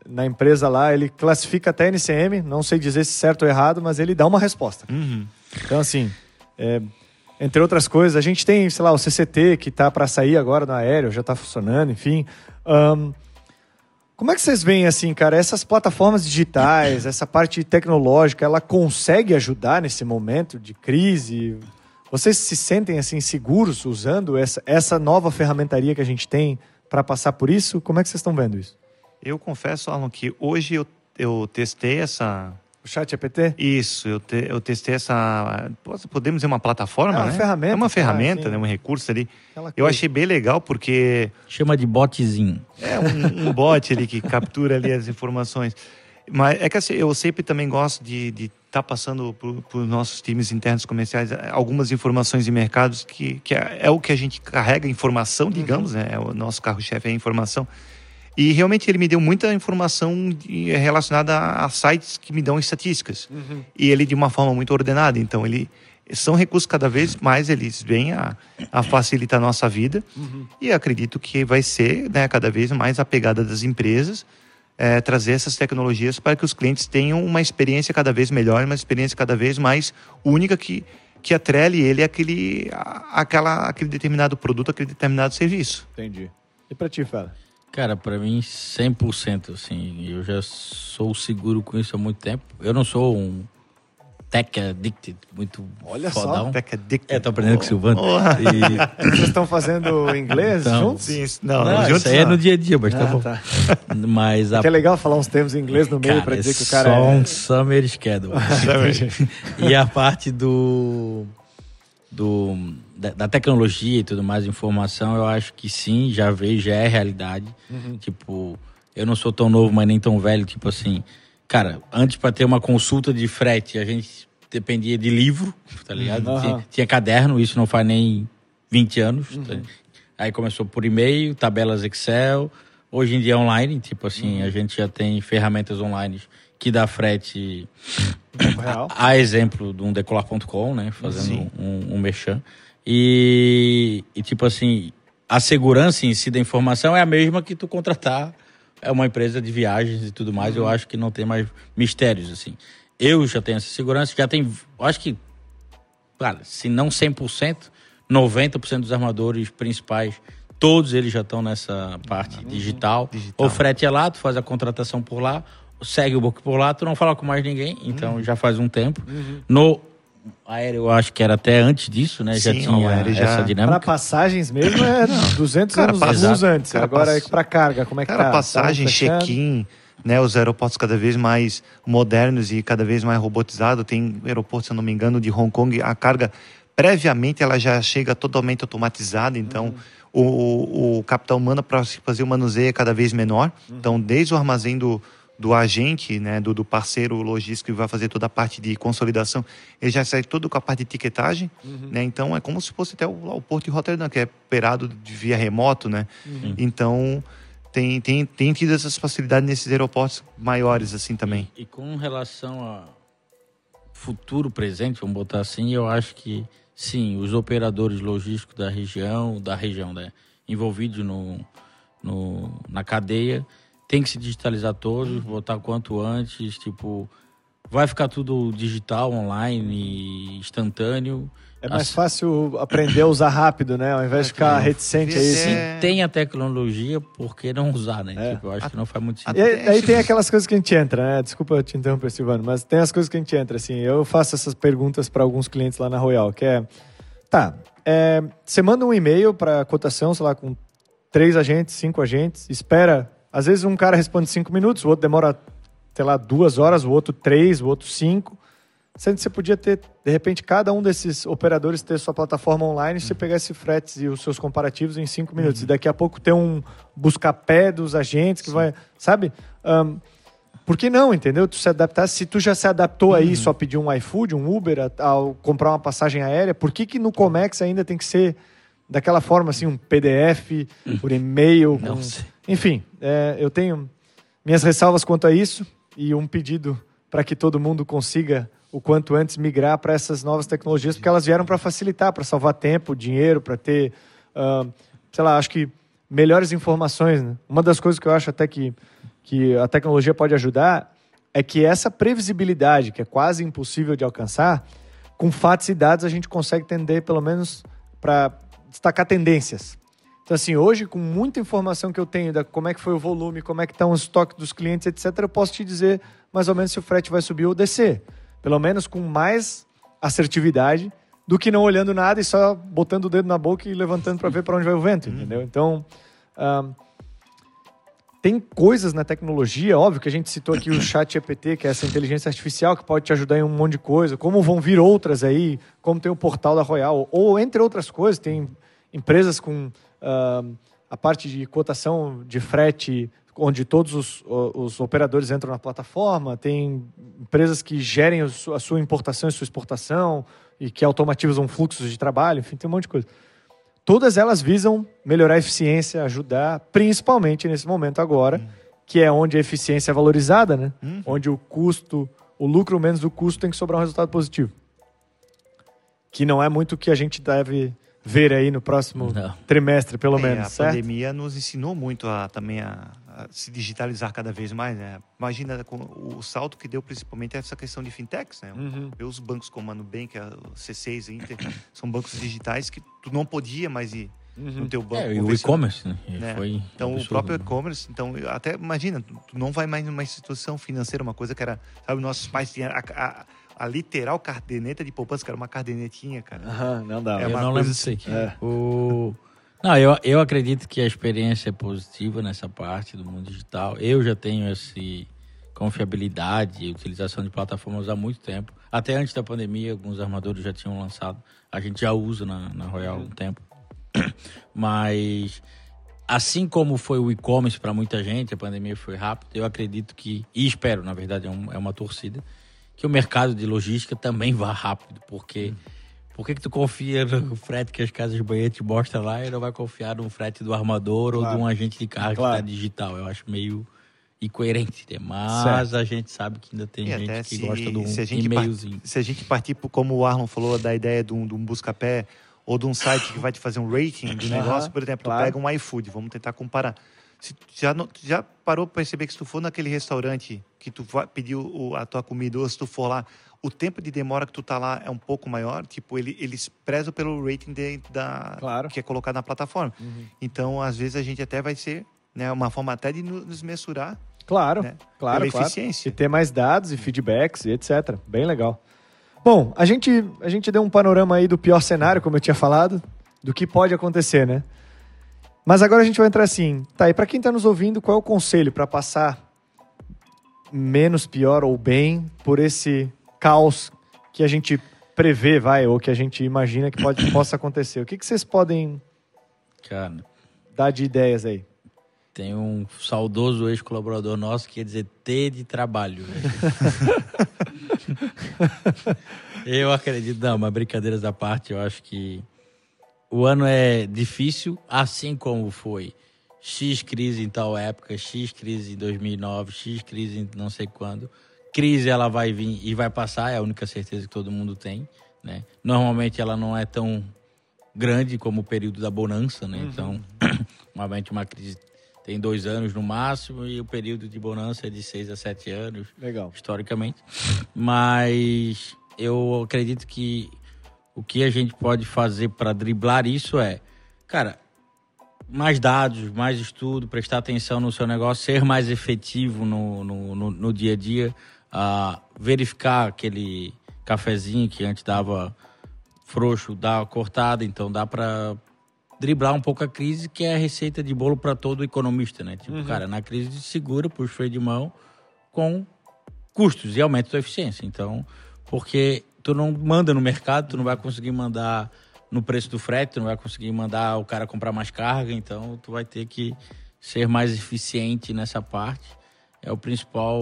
Na empresa lá, ele classifica até NCM, não sei dizer se certo ou errado, mas ele dá uma resposta.
Uhum.
Então, assim, é, entre outras coisas. A gente tem, sei lá, o CCT que está para sair agora no aéreo, já está funcionando, enfim. Um, como é que vocês veem, assim, cara, essas plataformas digitais, essa parte tecnológica, ela consegue ajudar nesse momento de crise? Vocês se sentem, assim, seguros usando essa, essa nova ferramentaria que a gente tem para passar por isso? Como é que vocês estão vendo isso?
Eu confesso, Alan, que hoje eu, eu testei essa,
o chat EPT?
Isso, eu, te, eu testei essa. Podemos dizer uma plataforma, é uma
né? Ferramenta,
é uma ferramenta, ah, né? um recurso ali. Eu achei bem legal porque.
Chama de botzinho.
É um, um bot ali que captura ali as informações. Mas é que assim, eu sempre também gosto de estar tá passando para os nossos times internos comerciais algumas informações de mercados que, que é, é, o que a gente carrega informação, digamos, uhum. né? É o nosso carro-chefe é a informação. E realmente ele me deu muita informação de, relacionada a, a, sites que me dão estatísticas. Uhum. E ele de uma forma muito ordenada. Então, ele são recursos cada vez mais eles vêm a, a facilitar a nossa vida. Uhum. E acredito que vai ser né, cada vez mais a pegada das empresas é, trazer essas tecnologias para que os clientes tenham uma experiência cada vez melhor, uma experiência cada vez mais única que que atrele ele àquele, àquela, àquele determinado produto, aquele determinado serviço.
Entendi. E para ti, Fala?
Cara, para mim 100%, assim, eu já sou seguro com isso há muito tempo. Eu não sou um tech addicted, muito
Olha
fodão.
só,
tech addicted. É, tô aprendendo oh, com o Silvano. Oh.
E... Vocês estão fazendo inglês então, juntos? Sim,
não, não, juntos isso aí é no dia a dia, mas tá ah, tá bom. Tá. Mas
a... é, é legal falar uns termos em inglês no meio para dizer que o cara
só
é...
um summer schedule. e a parte do... do da, da, tecnologia e tudo mais, informação, eu acho que sim, já vejo, já é realidade. Uhum. Tipo, eu não sou tão novo, mas nem tão velho, tipo assim. Cara, antes para ter uma consulta de frete, a gente dependia de livro, tá ligado? Uhum. Tinha, tinha, caderno, isso não faz nem 20 anos. Uhum. Tá? Aí começou por e-mail, tabelas Excel. Hoje em dia é online, tipo assim, uhum. a gente já tem ferramentas online que dá frete a, a, exemplo de um decolar.com, né? Fazendo um, um merchan. E, e, tipo assim, a segurança em si da informação é a mesma que tu contratar é uma empresa de viagens e tudo mais. Uhum. Eu acho que não tem mais mistérios, assim. Eu já tenho essa segurança, já tem, acho que, cara, se não 100%, 90% dos armadores principais, todos eles já estão nessa parte uhum. digital. digital. O frete é lá, tu faz a contratação por lá, segue o book por lá, tu não fala com mais ninguém, então uhum. já faz um tempo. Uhum. No aéreo, eu acho que era até antes disso, né? Sim, já tinha já... essa dinâmica.
Para passagens mesmo é 200 cara, anos antes. Cara, Agora pass... para carga, como é que cara,
tá? passagem, tá check-in, né? Os aeroportos cada vez mais modernos e cada vez mais robotizados. Tem aeroporto, se eu não me engano, de Hong Kong, a carga previamente ela já chega totalmente automatizada, então uhum. o, o, o capital humano para fazer o manuseio é cada vez menor. Uhum. Então, desde o armazém do do agente, né, do, do, parceiro logístico que vai fazer toda a parte de consolidação, ele já sai todo com a parte de etiquetagem, uhum. né? Então é como se fosse até o, o, porto de Rotterdam, que é operado de via remoto, né? Uhum. Então tem, tem, tem tido essas facilidades nesses aeroportos maiores assim também.
E, e com relação a futuro presente, vamos botar assim, eu acho que sim, os operadores logísticos da região, da região, né, envolvidos no, no, na cadeia, tem que se digitalizar todos, botar quanto antes, tipo, vai ficar tudo digital, online, instantâneo.
É mais As... fácil aprender a usar rápido, né? Ao invés de ficar reticente aí.
Se tem a tecnologia, por que não usar, né? É. Tipo, eu acho que não faz muito sentido.
E aí tem aquelas coisas que a gente entra, né? Desculpa te interromper, Silvano, mas tem as coisas que a gente entra, assim. Eu faço essas perguntas para alguns clientes lá na Royal, que é... Tá, é, você manda um e-mail para cotação, sei lá, com três agentes, cinco agentes, espera... Às vezes um cara responde cinco minutos, o outro demora, sei lá, duas horas, o outro três, o outro cinco Sendo que você podia ter, de repente, cada um desses operadores ter sua plataforma online, uhum. você pegar esses fretes e os seus comparativos em cinco minutos. Uhum. E daqui a pouco ter um busca-pé dos agentes que Sim. vai. Sabe? Um, por que não, entendeu? Tu se adaptar. Se tu já se adaptou aí, uhum. só pedir um iFood, um Uber, ao comprar uma passagem aérea, por que, que no Comex ainda tem que ser daquela forma, assim, um PDF, uhum. por e-mail? Com... Enfim, é, eu tenho minhas ressalvas quanto a isso e um pedido para que todo mundo consiga o quanto antes migrar para essas novas tecnologias, porque elas vieram para facilitar, para salvar tempo, dinheiro, para ter, uh, sei lá, acho que melhores informações. Né? Uma das coisas que eu acho até que, que a tecnologia pode ajudar é que essa previsibilidade, que é quase impossível de alcançar, com fatos e dados a gente consegue entender, pelo menos, para destacar tendências. Então, assim, hoje, com muita informação que eu tenho da como é que foi o volume, como é que estão os estoques dos clientes, etc., eu posso te dizer mais ou menos se o frete vai subir ou descer pelo menos com mais assertividade do que não olhando nada e só botando o dedo na boca e levantando para ver para onde vai o vento, uhum. entendeu? Então, um, tem coisas na tecnologia, óbvio que a gente citou aqui o chat GPT, que é essa inteligência artificial que pode te ajudar em um monte de coisa, como vão vir outras aí, como tem o portal da Royal, ou entre outras coisas, tem empresas com uh, a parte de cotação de frete onde todos os, os, operadores entram na plataforma, tem empresas que gerem a sua importação e sua exportação e que automatizam fluxos de trabalho, enfim, tem um monte de coisa. Todas elas visam melhorar a eficiência, ajudar, principalmente nesse momento agora, uhum. que é onde a eficiência é valorizada, né? Uhum. Onde o custo, o lucro menos o custo tem que sobrar um resultado positivo. Que não é muito o que a gente deve ver aí no próximo não. trimestre, pelo é, menos. A
certo? pandemia nos ensinou muito a, também a, a, se digitalizar cada vez mais. Né? Imagina o salto que deu principalmente essa questão de fintechs. Né? Uhum. Os bancos como a Nubank, a C6, a Inter, são bancos digitais que tu não podia mais ir uhum. no teu banco.
É, e o e-commerce, né?
né? Foi então, absurdo, o próprio né? e-commerce. Então, até imagina, tu não vai mais numa instituição financeira, uma coisa que era, sabe, nossos pais tinham a, a, a literal caderneta de poupança, que era uma cadernetinha, cara.
Aham, não dá.
É uma eu não lembro assim. É. O... Não, eu, eu acredito que a experiência é positiva nessa parte do mundo digital. Eu já tenho esse confiabilidade e utilização de plataformas há muito tempo. Até antes da pandemia, alguns armadores já tinham lançado. A gente já usa na, na Royal há um tempo. Mas, assim como foi o e-commerce para muita gente, a pandemia foi rápida, eu acredito que, e espero, na verdade, é, é uma torcida, que o mercado de logística também vá rápido, porque por que, que tu confia no frete que as casas de banheiro te mostram lá e não vai confiar no frete do armador claro. ou de um agente de carga claro. que está digital? Eu acho meio incoerente, né? mas certo. a gente sabe que ainda tem e gente que se, gosta de um e-mailzinho.
Se a gente partir, como o Arlon falou, da ideia de um, de um busca-pé ou de um site que vai te fazer um rating do negócio, por exemplo, claro. tu pega um iFood, vamos tentar comparar. Se, já, já parou para perceber que se tu for naquele restaurante que tu pediu a tua comida, ou se tu for lá, o tempo de demora que tu tá lá é um pouco maior, tipo, ele, eles prezam pelo rating de, da, claro. que é colocado na plataforma. Uhum. Então, às vezes, a gente até vai ser né, uma forma até de nos mensurar.
Claro, né, claro, claro. eficiência. E ter mais dados e feedbacks e etc. Bem legal. Bom, a gente, a gente deu um panorama aí do pior cenário, como eu tinha falado, do que pode acontecer, né? Mas agora a gente vai entrar assim, tá? E para quem está nos ouvindo, qual é o conselho para passar menos pior ou bem por esse caos que a gente prevê, vai, ou que a gente imagina que pode, possa acontecer? O que, que vocês podem
Cara,
dar de ideias aí?
Tem um saudoso ex-colaborador nosso que quer dizer T de trabalho. eu acredito, não, mas brincadeiras da parte, eu acho que o ano é difícil, assim como foi X crise em tal época, X crise em 2009, X crise em não sei quando. Crise ela vai vir e vai passar, é a única certeza que todo mundo tem, né? Normalmente ela não é tão grande como o período da bonança, né? Uhum. Então, normalmente uma crise tem dois anos no máximo e o período de bonança é de seis a sete anos.
Legal.
Historicamente. Mas eu acredito que o que a gente pode fazer para driblar isso é, cara, mais dados, mais estudo, prestar atenção no seu negócio, ser mais efetivo no, no, no, no dia a dia, uh, verificar aquele cafezinho que antes dava frouxo, dá cortada, então dá para driblar um pouco a crise, que é a receita de bolo para todo economista, né? Tipo, uhum. cara, na crise segura, puxa o freio de mão com custos e aumento da eficiência. Então, porque tu não manda no mercado, tu não vai conseguir mandar no preço do frete, tu não vai conseguir mandar o cara comprar mais carga, então tu vai ter que ser mais eficiente nessa parte. É o principal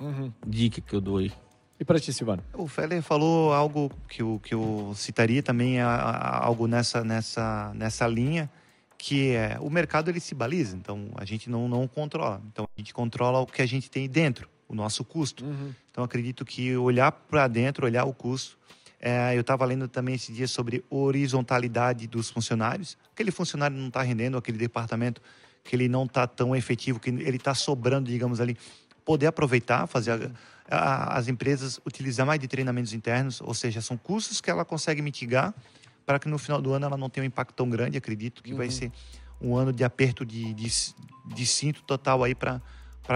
uhum. dica que eu dou aí.
E para ti, Silvano?
O Feller falou algo que eu, que eu citaria também, algo nessa, nessa, nessa linha, que é o mercado ele se baliza, então a gente não, não controla. Então a gente controla o que a gente tem dentro, o nosso custo. Uhum. Então acredito que olhar para dentro, olhar o custo, é, eu estava lendo também esse dia sobre horizontalidade dos funcionários. Aquele funcionário não está rendendo, aquele departamento que ele não está tão efetivo, que ele está sobrando, digamos ali, poder aproveitar, fazer a, a, as empresas utilizar mais de treinamentos internos, ou seja, são custos que ela consegue mitigar para que no final do ano ela não tenha um impacto tão grande. Acredito que uhum. vai ser um ano de aperto de, de, de cinto total aí para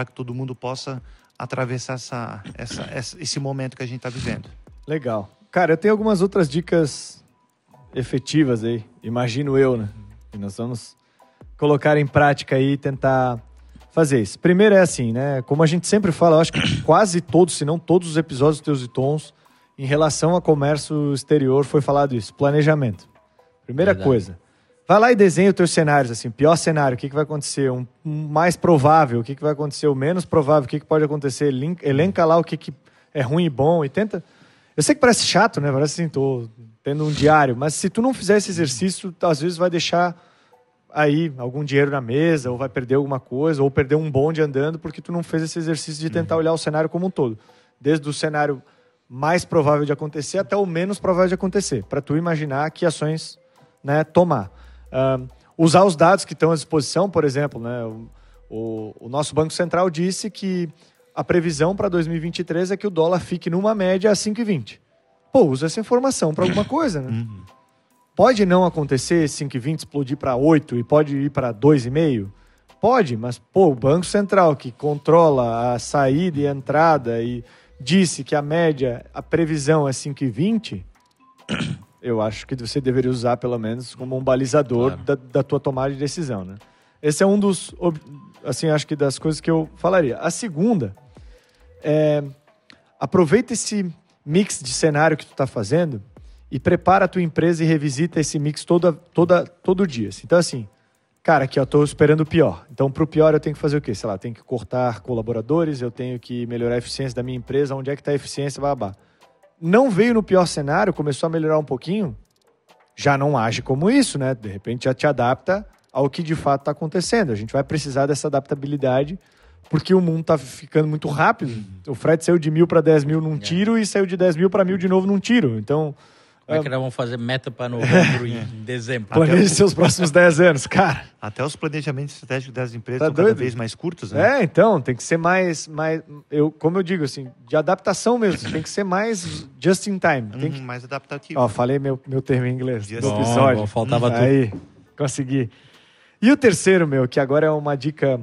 que todo mundo possa atravessar essa, essa, essa, esse momento que a gente está vivendo.
Legal. Cara, eu tenho algumas outras dicas efetivas aí, imagino eu, né? E nós vamos colocar em prática aí e tentar fazer isso. Primeiro é assim, né? Como a gente sempre fala, eu acho que quase todos, se não todos os episódios dos Teus e Tons, em relação a comércio exterior, foi falado isso. Planejamento. Primeira Verdade. coisa. Vai lá e desenha os teus cenários, assim, pior cenário, o que, que vai acontecer? Um, um mais provável, o que, que vai acontecer? O menos provável, o que, que pode acontecer? Elenca lá o que, que é ruim e bom e tenta eu sei que parece chato, né? Parece assim, tô tendo um diário, mas se tu não fizer esse exercício, às vezes vai deixar aí algum dinheiro na mesa, ou vai perder alguma coisa, ou perder um bonde andando, porque tu não fez esse exercício de tentar uhum. olhar o cenário como um todo. Desde o cenário mais provável de acontecer até o menos provável de acontecer, para tu imaginar que ações né, tomar. Uh, usar os dados que estão à disposição, por exemplo, né, o, o, nosso Banco Central disse que a previsão para 2023 é que o dólar fique numa média a 5,20. Pô, usa essa informação para alguma coisa, né? Uhum. Pode não acontecer 5,20 explodir para 8 e pode ir para 2,5? Pode, mas pô, o Banco Central que controla a saída e a entrada e disse que a média, a previsão é 5,20, eu acho que você deveria usar pelo menos como um balizador claro. da, da tua tomada de decisão, né? Esse é um dos, assim, acho que das coisas que eu falaria. A segunda é, aproveita esse mix de cenário que tu está fazendo e prepara a tua empresa e revisita esse mix toda, toda, todo dia. Então, assim, cara, aqui eu estou esperando o pior. Então, para o pior, eu tenho que fazer o quê? Sei lá, tenho que cortar colaboradores, eu tenho que melhorar a eficiência da minha empresa, onde é que está a eficiência, babá. Não veio no pior cenário, começou a melhorar um pouquinho, já não age como isso, né? De repente já te adapta ao que de fato está acontecendo. A gente vai precisar dessa adaptabilidade porque o mundo tá ficando muito rápido. O Fred saiu de mil para 10 mil num é. tiro e saiu de 10 mil para mil de novo num tiro. Então.
Como é que nós vamos fazer meta para novembro e dezembro?
Planeje seus próximos 10 anos, cara.
Até os planejamentos estratégicos das empresas tá são doido? cada vez mais curtos,
né? É, então, tem que ser mais. mais eu, como eu digo, assim, de adaptação mesmo. tem que ser mais just in time. Tem que...
mais adaptativo.
Ó, falei meu, meu termo em inglês
just do episódio. Bom, faltava tudo.
Aí, consegui. E o terceiro, meu, que agora é uma dica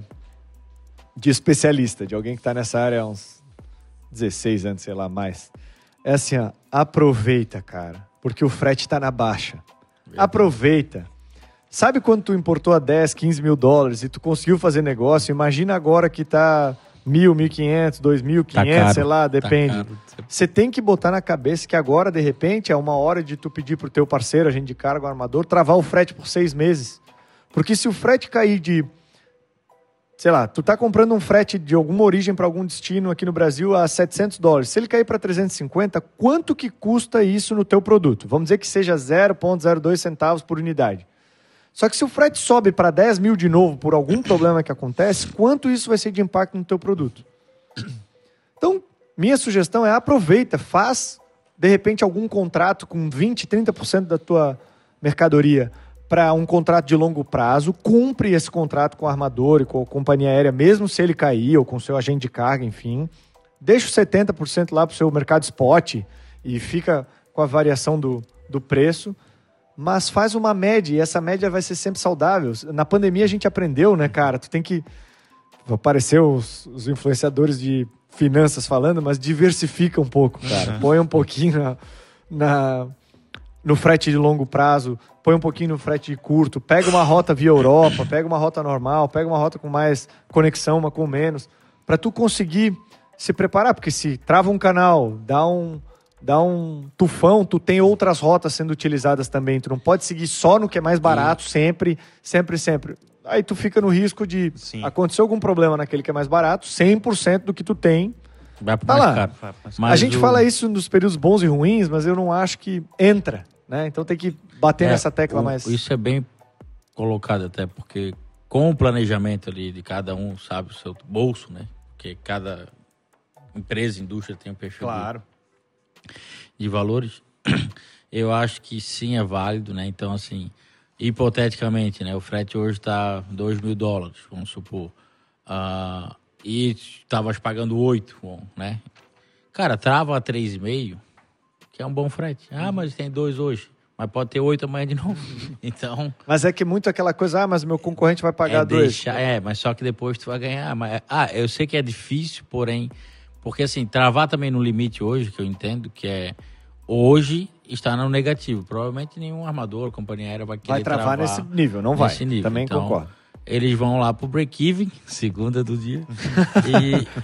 de especialista, de alguém que está nessa área há uns 16 anos, sei lá, mais. É assim, ó, aproveita, cara, porque o frete está na baixa. Aproveita. Sabe quando tu importou a 10, 15 mil dólares e tu conseguiu fazer negócio? Imagina agora que tá mil, mil quinhentos, dois mil quinhentos, sei lá, tá depende. Tá Você tem que botar na cabeça que agora, de repente, é uma hora de tu pedir pro teu parceiro, agente de cargo, armador, travar o frete por seis meses. Porque se o frete cair de sei lá, tu tá comprando um frete de alguma origem para algum destino aqui no Brasil a 700 dólares. Se ele cair para 350, quanto que custa isso no teu produto? Vamos dizer que seja 0,02 centavos por unidade. Só que se o frete sobe para 10 mil de novo por algum problema que acontece, quanto isso vai ser de impacto no teu produto? Então, minha sugestão é aproveita, faz de repente algum contrato com 20, 30% da tua mercadoria para um contrato de longo prazo, cumpre esse contrato com o armador e com a companhia aérea, mesmo se ele cair, ou com o seu agente de carga, enfim. Deixa os 70% lá para o seu mercado spot e fica com a variação do, do preço, mas faz uma média, e essa média vai ser sempre saudável. Na pandemia a gente aprendeu, né, cara? Tu tem que. Apareceu os, os influenciadores de finanças falando, mas diversifica um pouco, cara. Põe um pouquinho na, na, no frete de longo prazo, põe um pouquinho no frete de curto, pega uma rota via Europa, pega uma rota normal, pega uma rota com mais conexão, uma com menos, para tu conseguir se preparar, porque se trava um canal, dá um dá um tufão, tu tem outras rotas sendo utilizadas também, tu não pode seguir só no que é mais barato sempre, sempre, sempre. Aí tu fica no risco de
Sim.
acontecer algum problema naquele que é mais barato, 100% do que tu tem
Vai pro
Tá
mais
lá.
caro.
Mas
a gente
o-
fala isso nos períodos bons e ruins, mas eu não acho que entra, né? Então tem que bater
É,
nessa tecla
o-
mais.
Isso é bem colocado até, porque com o planejamento ali de cada um, sabe, o seu bolso, né? Porque cada empresa, indústria tem um perfil de- de valores, eu acho que sim é válido, né? Então, assim, hipoteticamente, né? O frete hoje está 2 mil dólares, vamos supor. Ah, e estavas pagando 8, bom, né? Cara, trava a 3,5, que é um bom frete. Ah, mas tem dois hoje. Mas pode ter oito amanhã de novo. Então,
Mas é que muito aquela coisa, ah, mas meu concorrente vai pagar
é
dois.
deixar, é, mas só que depois tu vai ganhar. Mas, ah, eu sei que é difícil, porém, porque assim, travar também no limite hoje, que eu entendo, que é hoje está no negativo. Provavelmente nenhum armador, companhia aérea vai querer
Vai travar nesse nível, não vai.
nesse nível.
Também
Então,
concordo.
Eles vão lá pro break-even, segunda do dia,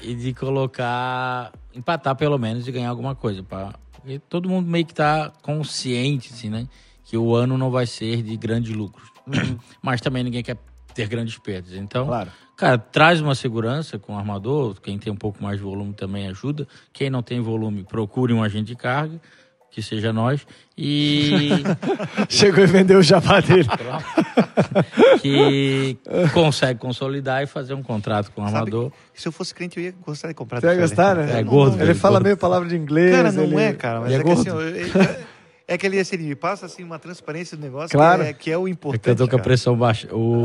e, e de colocar, empatar pelo menos e ganhar alguma coisa. Pra, porque todo mundo meio que tá consciente, assim, né? Que o ano não vai ser de grandes lucros. Mas também ninguém quer ter grandes perdas. Então,
Claro.
cara, traz uma segurança com o armador. Quem tem um pouco mais de volume também ajuda. Quem não tem volume, procure um agente de carga, que seja nós. E
Chegou e vendeu o jabá dele.
que consegue consolidar e fazer um contrato com o
Sabe,
armador.
se eu fosse crente, eu ia gostar de comprar
Você vai
do
gostar, né?
É gordo,
Ele
velho,
fala
gordo.
meio palavra de inglês.
Cara, não
ele-
é, cara. Mas
Ele é
é, que assim, é, é que ele, assim, ele me passa assim, uma transparência do negócio
Claro.
que, é, que é o
É
importante.
que eu tô com a pressão baixa. O...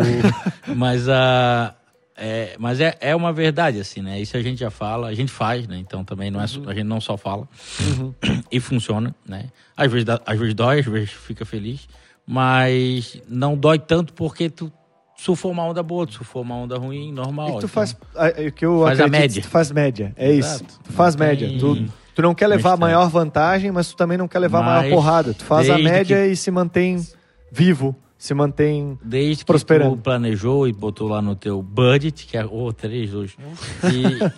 mas a. É, mas é, é uma verdade, assim, né? Isso a gente já fala, a gente faz, né? Então também não é, só- a gente não só fala. E funciona, né? Às vezes, dá- às vezes dói, às vezes fica feliz, mas não dói tanto porque tu surfou uma onda boa, tu surfou uma onda ruim, normal.
E tu
então.
faz. é que eu
Faz a média.
Tu faz média. É
Exato.
isso. Tu faz
Não
média.
tem
Tu, tu não quer levar a maior vantagem, mas tu também não quer levar a maior porrada. Tu faz a média
que-
e se mantém vivo. Se mantém.
Desde que
prosperando.
tu planejou e botou lá no teu budget, que é oh, três hoje.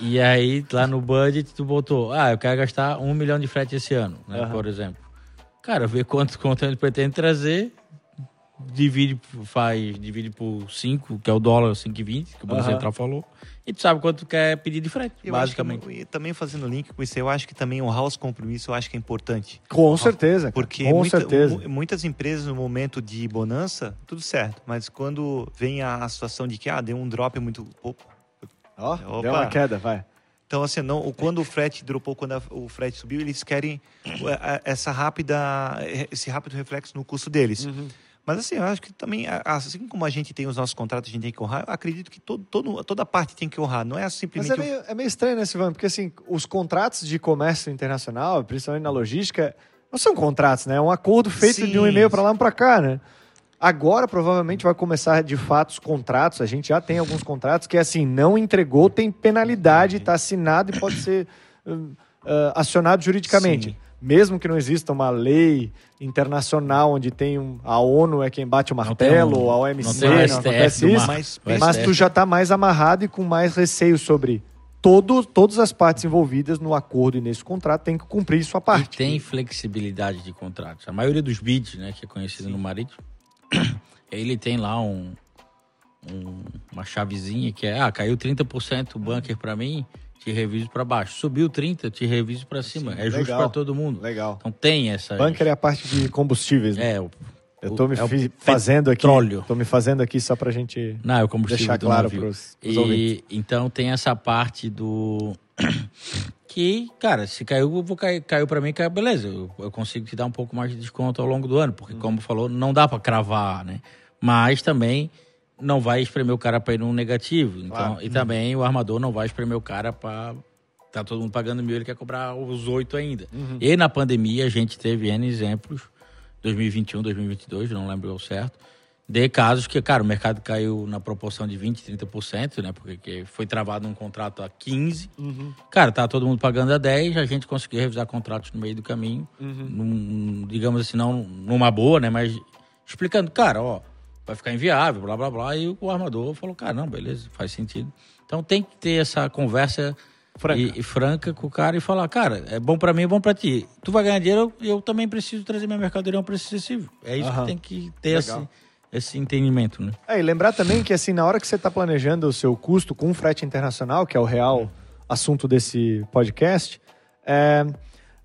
E, e aí, lá no budget, tu botou, ah, eu quero gastar um milhão de frete esse ano, né,
Aham.
por exemplo. Cara, vê quanto conto ele pretende trazer, divide, faz, divide por 5, que é o dólar 5,20, que o Banco
Aham.
Central falou, e tu sabe quanto tu quer pedir de frete,
Eu acho que,
basicamente.
e também fazendo link com isso, eu acho que também honrar os compromissos, eu acho que é importante.
Com certeza. cara.
Porque
com
muita-
certeza.
mu- muitas empresas no momento de bonança, tudo certo. Mas quando vem a, a situação de que ah, deu um drop muito. Opa.
Ó,
Opa.
deu uma queda, vai.
Então, assim, não, quando o frete dropou, quando a- o frete subiu, eles querem essa rápida, esse rápido reflexo no custo deles.
Uhum.
Mas assim, eu acho que também, assim como a gente tem os nossos contratos, a gente tem que honrar, eu acredito que todo, todo, toda parte tem que honrar. Não é
Mas
simplesmente.
é
o-
meio, é meio estranho, né, Silvano? Porque assim, os contratos de comércio internacional, principalmente na logística, não são contratos, né? É um acordo feito
Sim.
de um e-mail para lá e para cá, né? Agora, provavelmente, vai começar de fato os contratos. A gente já tem alguns contratos que, assim, não entregou, tem penalidade, está assinado e pode ser ah, acionado juridicamente.
Sim.
Mesmo que não exista uma lei internacional onde tem um, a ONU é quem bate o
Não
martelo,
um-
ou a
não
OMC, não,
o STF
acontece isso.
Mas-
Mas tu já está mais amarrado e com mais receio sobre todo, todas as partes envolvidas no acordo e nesse contrato tem que cumprir sua
E
parte.
tem flexibilidade de contratos. A maioria dos bids, né, que é conhecido no marítimo, ele tem lá um, um- uma chavezinha que é, ah, caiu 30% o bunker para mim, te reviso para baixo. Subiu 30, te reviso para cima. é justo para todo mundo.
Legal.
Então tem essa
Bunker é a parte de combustíveis, né?
é o
Eu tô me
é
fazendo aqui.
petróleo.
Tô me fazendo aqui só pra gente
Não, é o combustível
deixar claro pros, pros ouvintes.
Então tem essa parte do que, cara, se caiu, vou cair, caiu para mim, caiu, beleza. Eu, eu, consigo te dar um pouco mais de desconto ao longo do ano, porque, como falou, não dá para cravar, né? Mas também não vai espremer o cara para ir num negativo. Então, claro. E também o armador não vai espremer o cara para. Tá todo mundo pagando mil, ele quer cobrar os oito ainda. Uhum. E na pandemia a gente teve N exemplos, 2021, 2022, não lembro o certo, de casos que, cara, o mercado caiu na proporção de 20%, 30%, né? Porque foi travado um contrato a 15%. Uhum. Cara, tá todo mundo pagando a 10%, a gente conseguiu revisar contratos no meio do caminho. Uhum. Num, digamos assim, não numa boa, né? Mas explicando, cara, ó, vai ficar inviável, blá, blá, blá. E o armador falou, cara, não, beleza, faz sentido. Então tem que ter essa conversa franca, e, e franca com o cara e falar, cara, é bom para mim, é bom para ti. Tu vai ganhar dinheiro, eu, eu também preciso trazer minha mercadoria a um preço excessivo. É isso uhum. que tem que ter, assim esse entendimento, né?
É, e lembrar também que assim, na hora que você está planejando o seu custo com frete internacional, que é o real assunto desse podcast, é,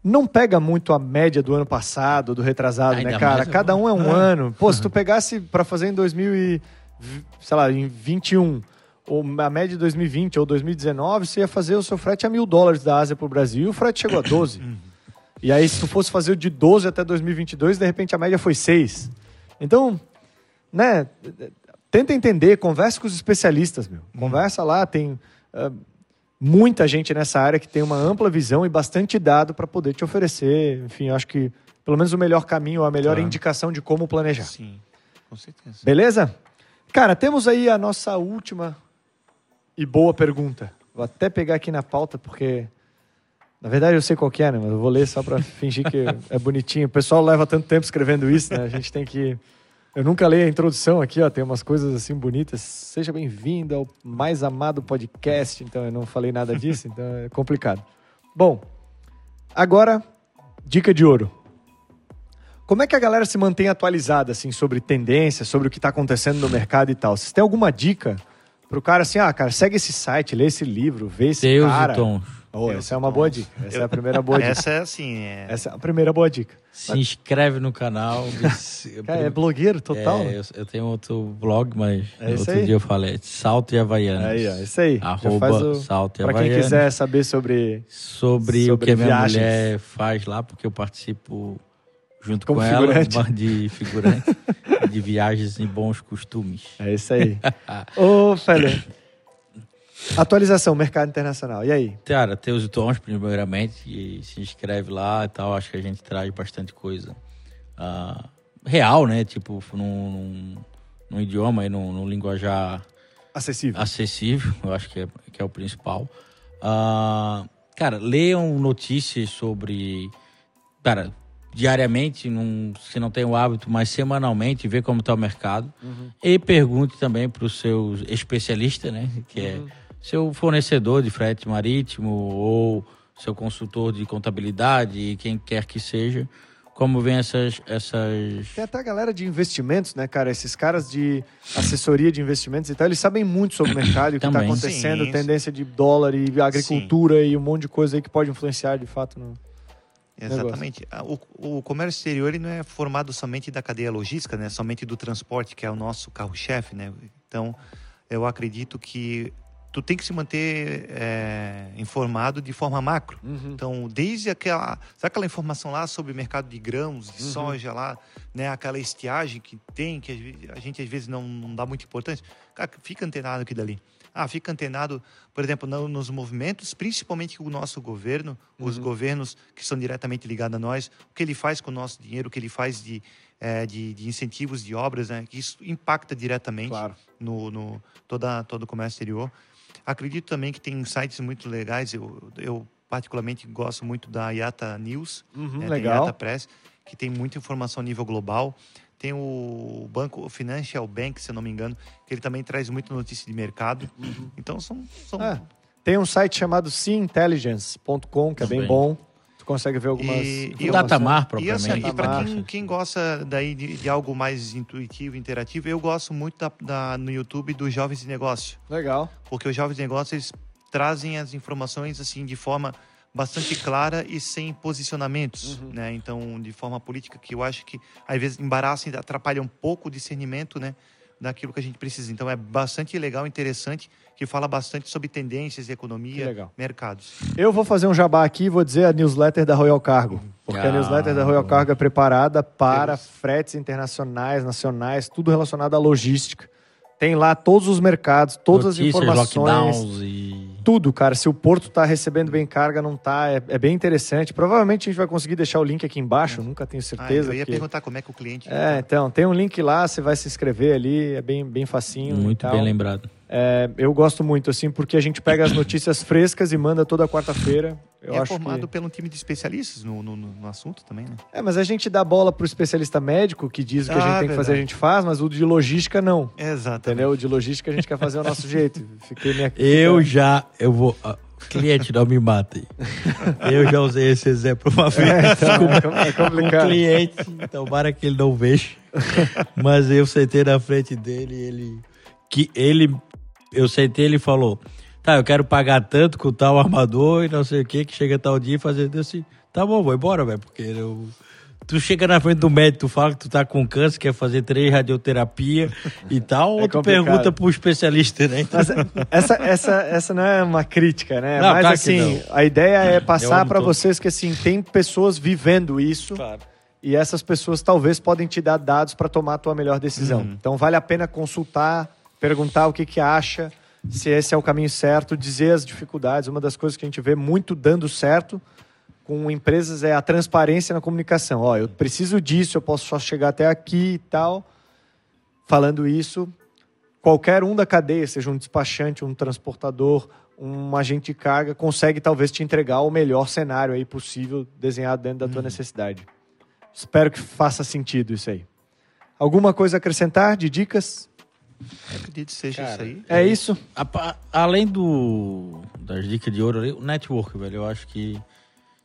não pega muito a média do ano passado, do retrasado, Ainda né, cara? Cada um é um ano. Pô, se tu pegasse para fazer em 2000 e, sei lá, em 21, ou a média de 2020 ou 2019, você ia fazer o seu frete a mil dólares da Ásia para o Brasil e o frete chegou a 12. e aí, se tu fosse fazer o de 12 até 2022, de repente a média foi 6. Então, né? Tenta entender, converse com os especialistas, meu. Conversa lá, tem uh, muita gente nessa área que tem uma ampla visão e bastante dado para poder te oferecer. Enfim, acho que pelo menos o melhor caminho, a melhor tá. indicação de como planejar.
Sim, com certeza.
Beleza? Cara, temos aí a nossa última e boa pergunta. Vou até pegar aqui na pauta, porque. Na verdade eu sei qual é, né? Mas eu vou ler só para fingir que é bonitinho. O pessoal leva tanto tempo escrevendo isso, né? A gente tem que eu nunca leio a introdução aqui, ó, tem umas coisas assim bonitas. Seja bem-vindo ao mais amado podcast. Então eu não falei nada disso, então é complicado. Bom, agora dica de ouro. Como é que a galera se mantém atualizada assim sobre tendências, sobre o que está acontecendo no mercado e tal? Vocês têm alguma dica para o cara assim, ah, cara, segue esse site, lê esse livro, vê esse Deus cara. E tons. Oh, essa é uma boa dica. Essa eu, é a primeira boa dica.
Essa é assim. É...
Essa é a primeira boa dica.
Se inscreve no canal.
Cara, é blogueiro total.
É, eu, eu, tenho outro blog, mas é outro aí? dia eu falei. Salto e Havaianas.
Aí, ó, isso aí.
Arroba o... Salto e
Pra quem quiser saber sobre.
Sobre, sobre o que a minha mulher faz lá, porque eu participo junto Como com figurante. ela, de figurante, de viagens em bons costumes.
É isso aí. Ô, Félix. Atualização, mercado internacional. E aí?
Cara, tem os tons, primeiramente, e se inscreve lá e tal. Acho que a gente traz bastante coisa uh, real, né? Tipo, num, num, num idioma e num, num, linguajar
acessível.
Acessível, eu acho que é, que é o principal. Uh, cara, leiam notícias sobre. Cara, diariamente, num, se não tem o hábito, mas semanalmente, ver como está o mercado. Uhum. E pergunte também para os seus especialistas, né? Que é uhum. é seu fornecedor de frete marítimo ou seu consultor de contabilidade, quem quer que seja, como vem essas, essas.
Tem até a galera de investimentos, né, cara? Esses caras de assessoria de investimentos e tal, eles sabem muito sobre o mercado e o que está acontecendo, Sim, tendência de dólar e agricultura Sim. e um monte de coisa aí que pode influenciar de fato no.
Exatamente. Ah, o, o, comércio exterior ele não é formado somente da cadeia logística, né? Somente do transporte, que é o nosso carro-chefe, né? Então, eu acredito que tu tem que se manter é, informado de forma macro. Uhum. Então, desde aquela, sabe aquela informação lá sobre o mercado de grãos, de uhum. soja lá, né, aquela estiagem que tem, que a gente às vezes não, não dá muita importância. Cara, fica antenado aqui dali. Ah, fica antenado, por exemplo, no, nos movimentos, principalmente o nosso governo, uhum. os governos que são diretamente ligados a nós, o que ele faz com o nosso dinheiro, o que ele faz de, é, de, de, incentivos de obras, né, que isso impacta diretamente
claro.
no, no toda, todo o comércio exterior. Acredito também que tem sites muito legais. Eu, eu particularmente gosto muito da Yata News,
uhum, né? legal.
Yata Press, que tem muita informação a nível global. Tem o banco Financial Bank, se eu não me engano, que ele também traz muita notícia de mercado. Uhum. Então são. são...
É. Tem um site chamado seeintelligence.com, que é bem bom. Tu consegue ver algumas.
E, e o Datamar, propriamente.
E, assim, e para quem, quem, gosta daí de, de, algo mais intuitivo, interativo, eu gosto muito da, da, no YouTube dos Jovens de Negócio.
Legal.
Porque os Jovens de Negócio, eles trazem as informações assim de forma bastante clara e sem posicionamentos, uhum. né? Então, de forma política, que eu acho que às vezes embaraça e atrapalha um pouco o discernimento, né? Daquilo que a gente precisa. Então é bastante legal, interessante, que fala bastante sobre tendências, economia,
legal.
mercados.
Eu vou fazer um jabá aqui e vou dizer a newsletter da Royal Cargo. Porque a
Ah,
newsletter da Royal Cargo é preparada para fretes internacionais, nacionais, tudo relacionado à logística. Tem lá todos os mercados, todas as
Notícias,
informações.
lockdowns e...
Tudo, cara. Se o porto está recebendo bem carga, não tá. É, é bem interessante. Provavelmente a gente vai conseguir deixar o link aqui embaixo, nunca tenho
Ah,
certeza.
eu ia
porque-
perguntar como é que o cliente.
É, então, tem um link lá, você vai se inscrever ali, é bem, bem facinho. e
Muito
tal.
bem lembrado.
É, eu gosto muito, assim, porque a gente pega as notícias frescas e manda toda quarta-feira. Eu
é
acho
formado
que...
pelo time de especialistas no, no, no- assunto também, né?
É, mas a gente dá bola pro especialista médico, que diz o que a
Ah,
gente tem que fazer, a
verdade.
gente faz, mas o de logística não.
Exatamente.
Entendeu? O de logística a gente quer fazer o nosso jeito. Fiquei minha...
Eu já, eu vou. ah, cliente, não me matem. Eu já usei esse exemplo uma vez
É, então, é com- é
com um
complicado.
cliente. Tomara que ele não veja. Mas eu sentei na frente dele e ele. Que ele. Eu sentei e ele falou: Tá, eu quero pagar tanto com tal armador e não sei o que, que chega tal dia e fazer eu assim. Tá bom, vou embora, velho, porque eu. Tu chega na frente do médico, tu fala que tu tá com câncer, quer fazer três radioterapia e tal,
É
ou tu
complicado.
pergunta pro especialista, né?
Mas essa, essa, essa não é uma crítica, né?
Não,
Mas
claro
assim, a ideia é passar para vocês que assim, tem pessoas vivendo isso
Claro.
e essas pessoas talvez podem te dar dados para tomar a tua melhor decisão.
Uhum.
Então vale a pena consultar, perguntar o que que acha, se esse é o caminho certo, dizer as dificuldades. Uma das coisas que a gente vê muito dando certo com empresas é a transparência na comunicação. Ó, eu preciso disso, eu posso só chegar até aqui e tal. Falando isso, qualquer um da cadeia, seja um despachante, um transportador, um agente de carga, consegue talvez te entregar o melhor cenário aí possível desenhado dentro da tua necessidade. Espero que faça sentido isso aí. Alguma coisa a acrescentar de dicas?
Acredito que seja
Cara,
isso aí.
É isso?
A pa- além do das dicas de ouro ali, o network, velho, eu acho que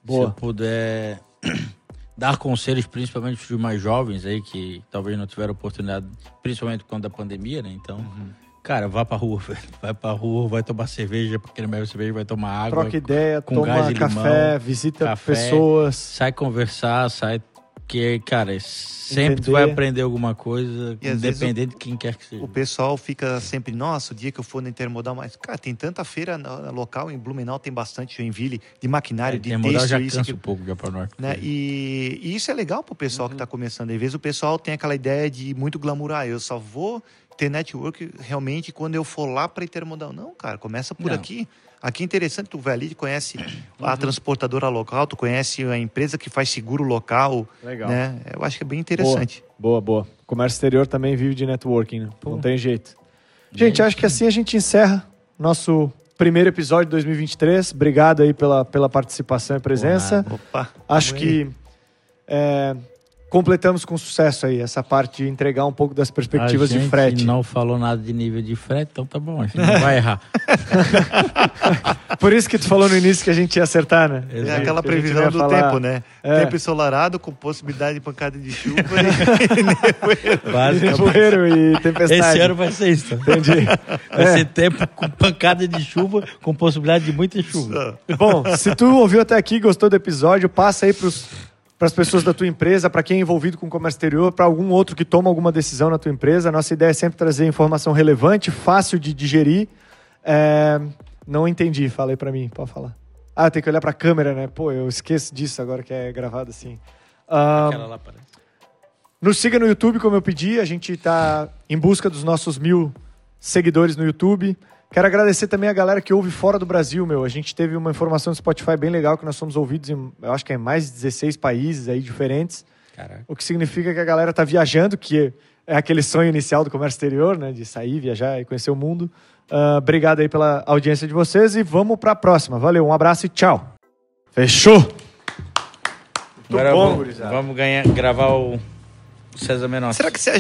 Boa.
se eu puder dar conselhos, principalmente para os mais jovens aí, que talvez não tiveram oportunidade, principalmente quando da pandemia, né? Então,
Uhum.
cara, vá pra rua, velho. Vai pra rua, vai tomar cerveja, porque não bebe cerveja, vai tomar água.
Troca ideia,
com gás
toma café,
limão,
visita
café.
pessoas.
Sai conversar, sai. Que, cara, sempre tu
Entender.
vai aprender alguma coisa,
E
independente de quem quer que seja.
O pessoal fica sempre, nossa, o dia que eu for no Intermodal, mas, cara, tem tanta feira na- local, em Blumenau tem bastante Joinville, de maquinário, de
Intermodal
texto,
já
isso,
cansa um pouco já pra nós.
né? E, e isso é legal pro pessoal que está começando. Às vezes o pessoal tem aquela ideia de muito glamourar. Eu só vou ter network realmente quando eu for lá para intermodal. Não, cara, começa por
Não.
aqui. Aqui é interessante, tu vai ali, tu conhece a transportadora local, tu conhece a empresa que faz seguro local.
Legal.
Né? Eu acho que é bem interessante.
Boa, boa. Comércio exterior também vive de networking, né?
Pô.
Não tem jeito. Gente, acho que assim a gente encerra nosso primeiro episódio de 2023. Obrigado aí pela, pela participação e presença.
Opa!
Acho que é, completamos com sucesso aí essa parte de entregar um pouco das perspectivas
a
de
gente
frete.
não falou nada de nível de frete, então tá bom, a gente não vai errar.
Por isso que tu falou no início que a gente ia acertar, né?
É
Exato.
aquela previsão do
falar-
tempo, né?
É.
Tempo ensolarado com possibilidade de pancada de chuva. e...
Nevoeiro e tempestade.
Esse ano vai ser isso. tá?
Entendi.
Vai
É.
ser tempo com pancada de chuva, com possibilidade de muita chuva.
Bom, se tu ouviu até aqui, gostou do episódio, passa aí para as pessoas da tua empresa, para quem é envolvido com comércio exterior, para algum outro que toma alguma decisão na tua empresa. A nossa ideia é sempre trazer informação relevante, fácil de digerir. É, Não entendi, falei para mim, pode falar. Ah, tem que olhar para a câmera, né? Pô, eu esqueço disso agora que é gravado assim. Ah,
Aquela lá parece.
nos siga no YouTube, como eu pedi. A gente está em busca dos nossos mil seguidores no YouTube. Quero agradecer também a galera que ouve fora do Brasil, meu. A gente teve uma informação do Spotify bem legal que nós somos ouvidos em, eu acho que é mais de 16 países aí diferentes.
Caraca.
O que significa que a galera tá viajando, que é aquele sonho inicial do comércio exterior, né? De sair, viajar e conhecer o mundo. Ah, obrigado aí pela audiência de vocês e vamos para a próxima. Valeu, um abraço e tchau. Fechou!
Agora
bom,
vamos, vamos ganhar, gravar o César Menor.
Será que se a gente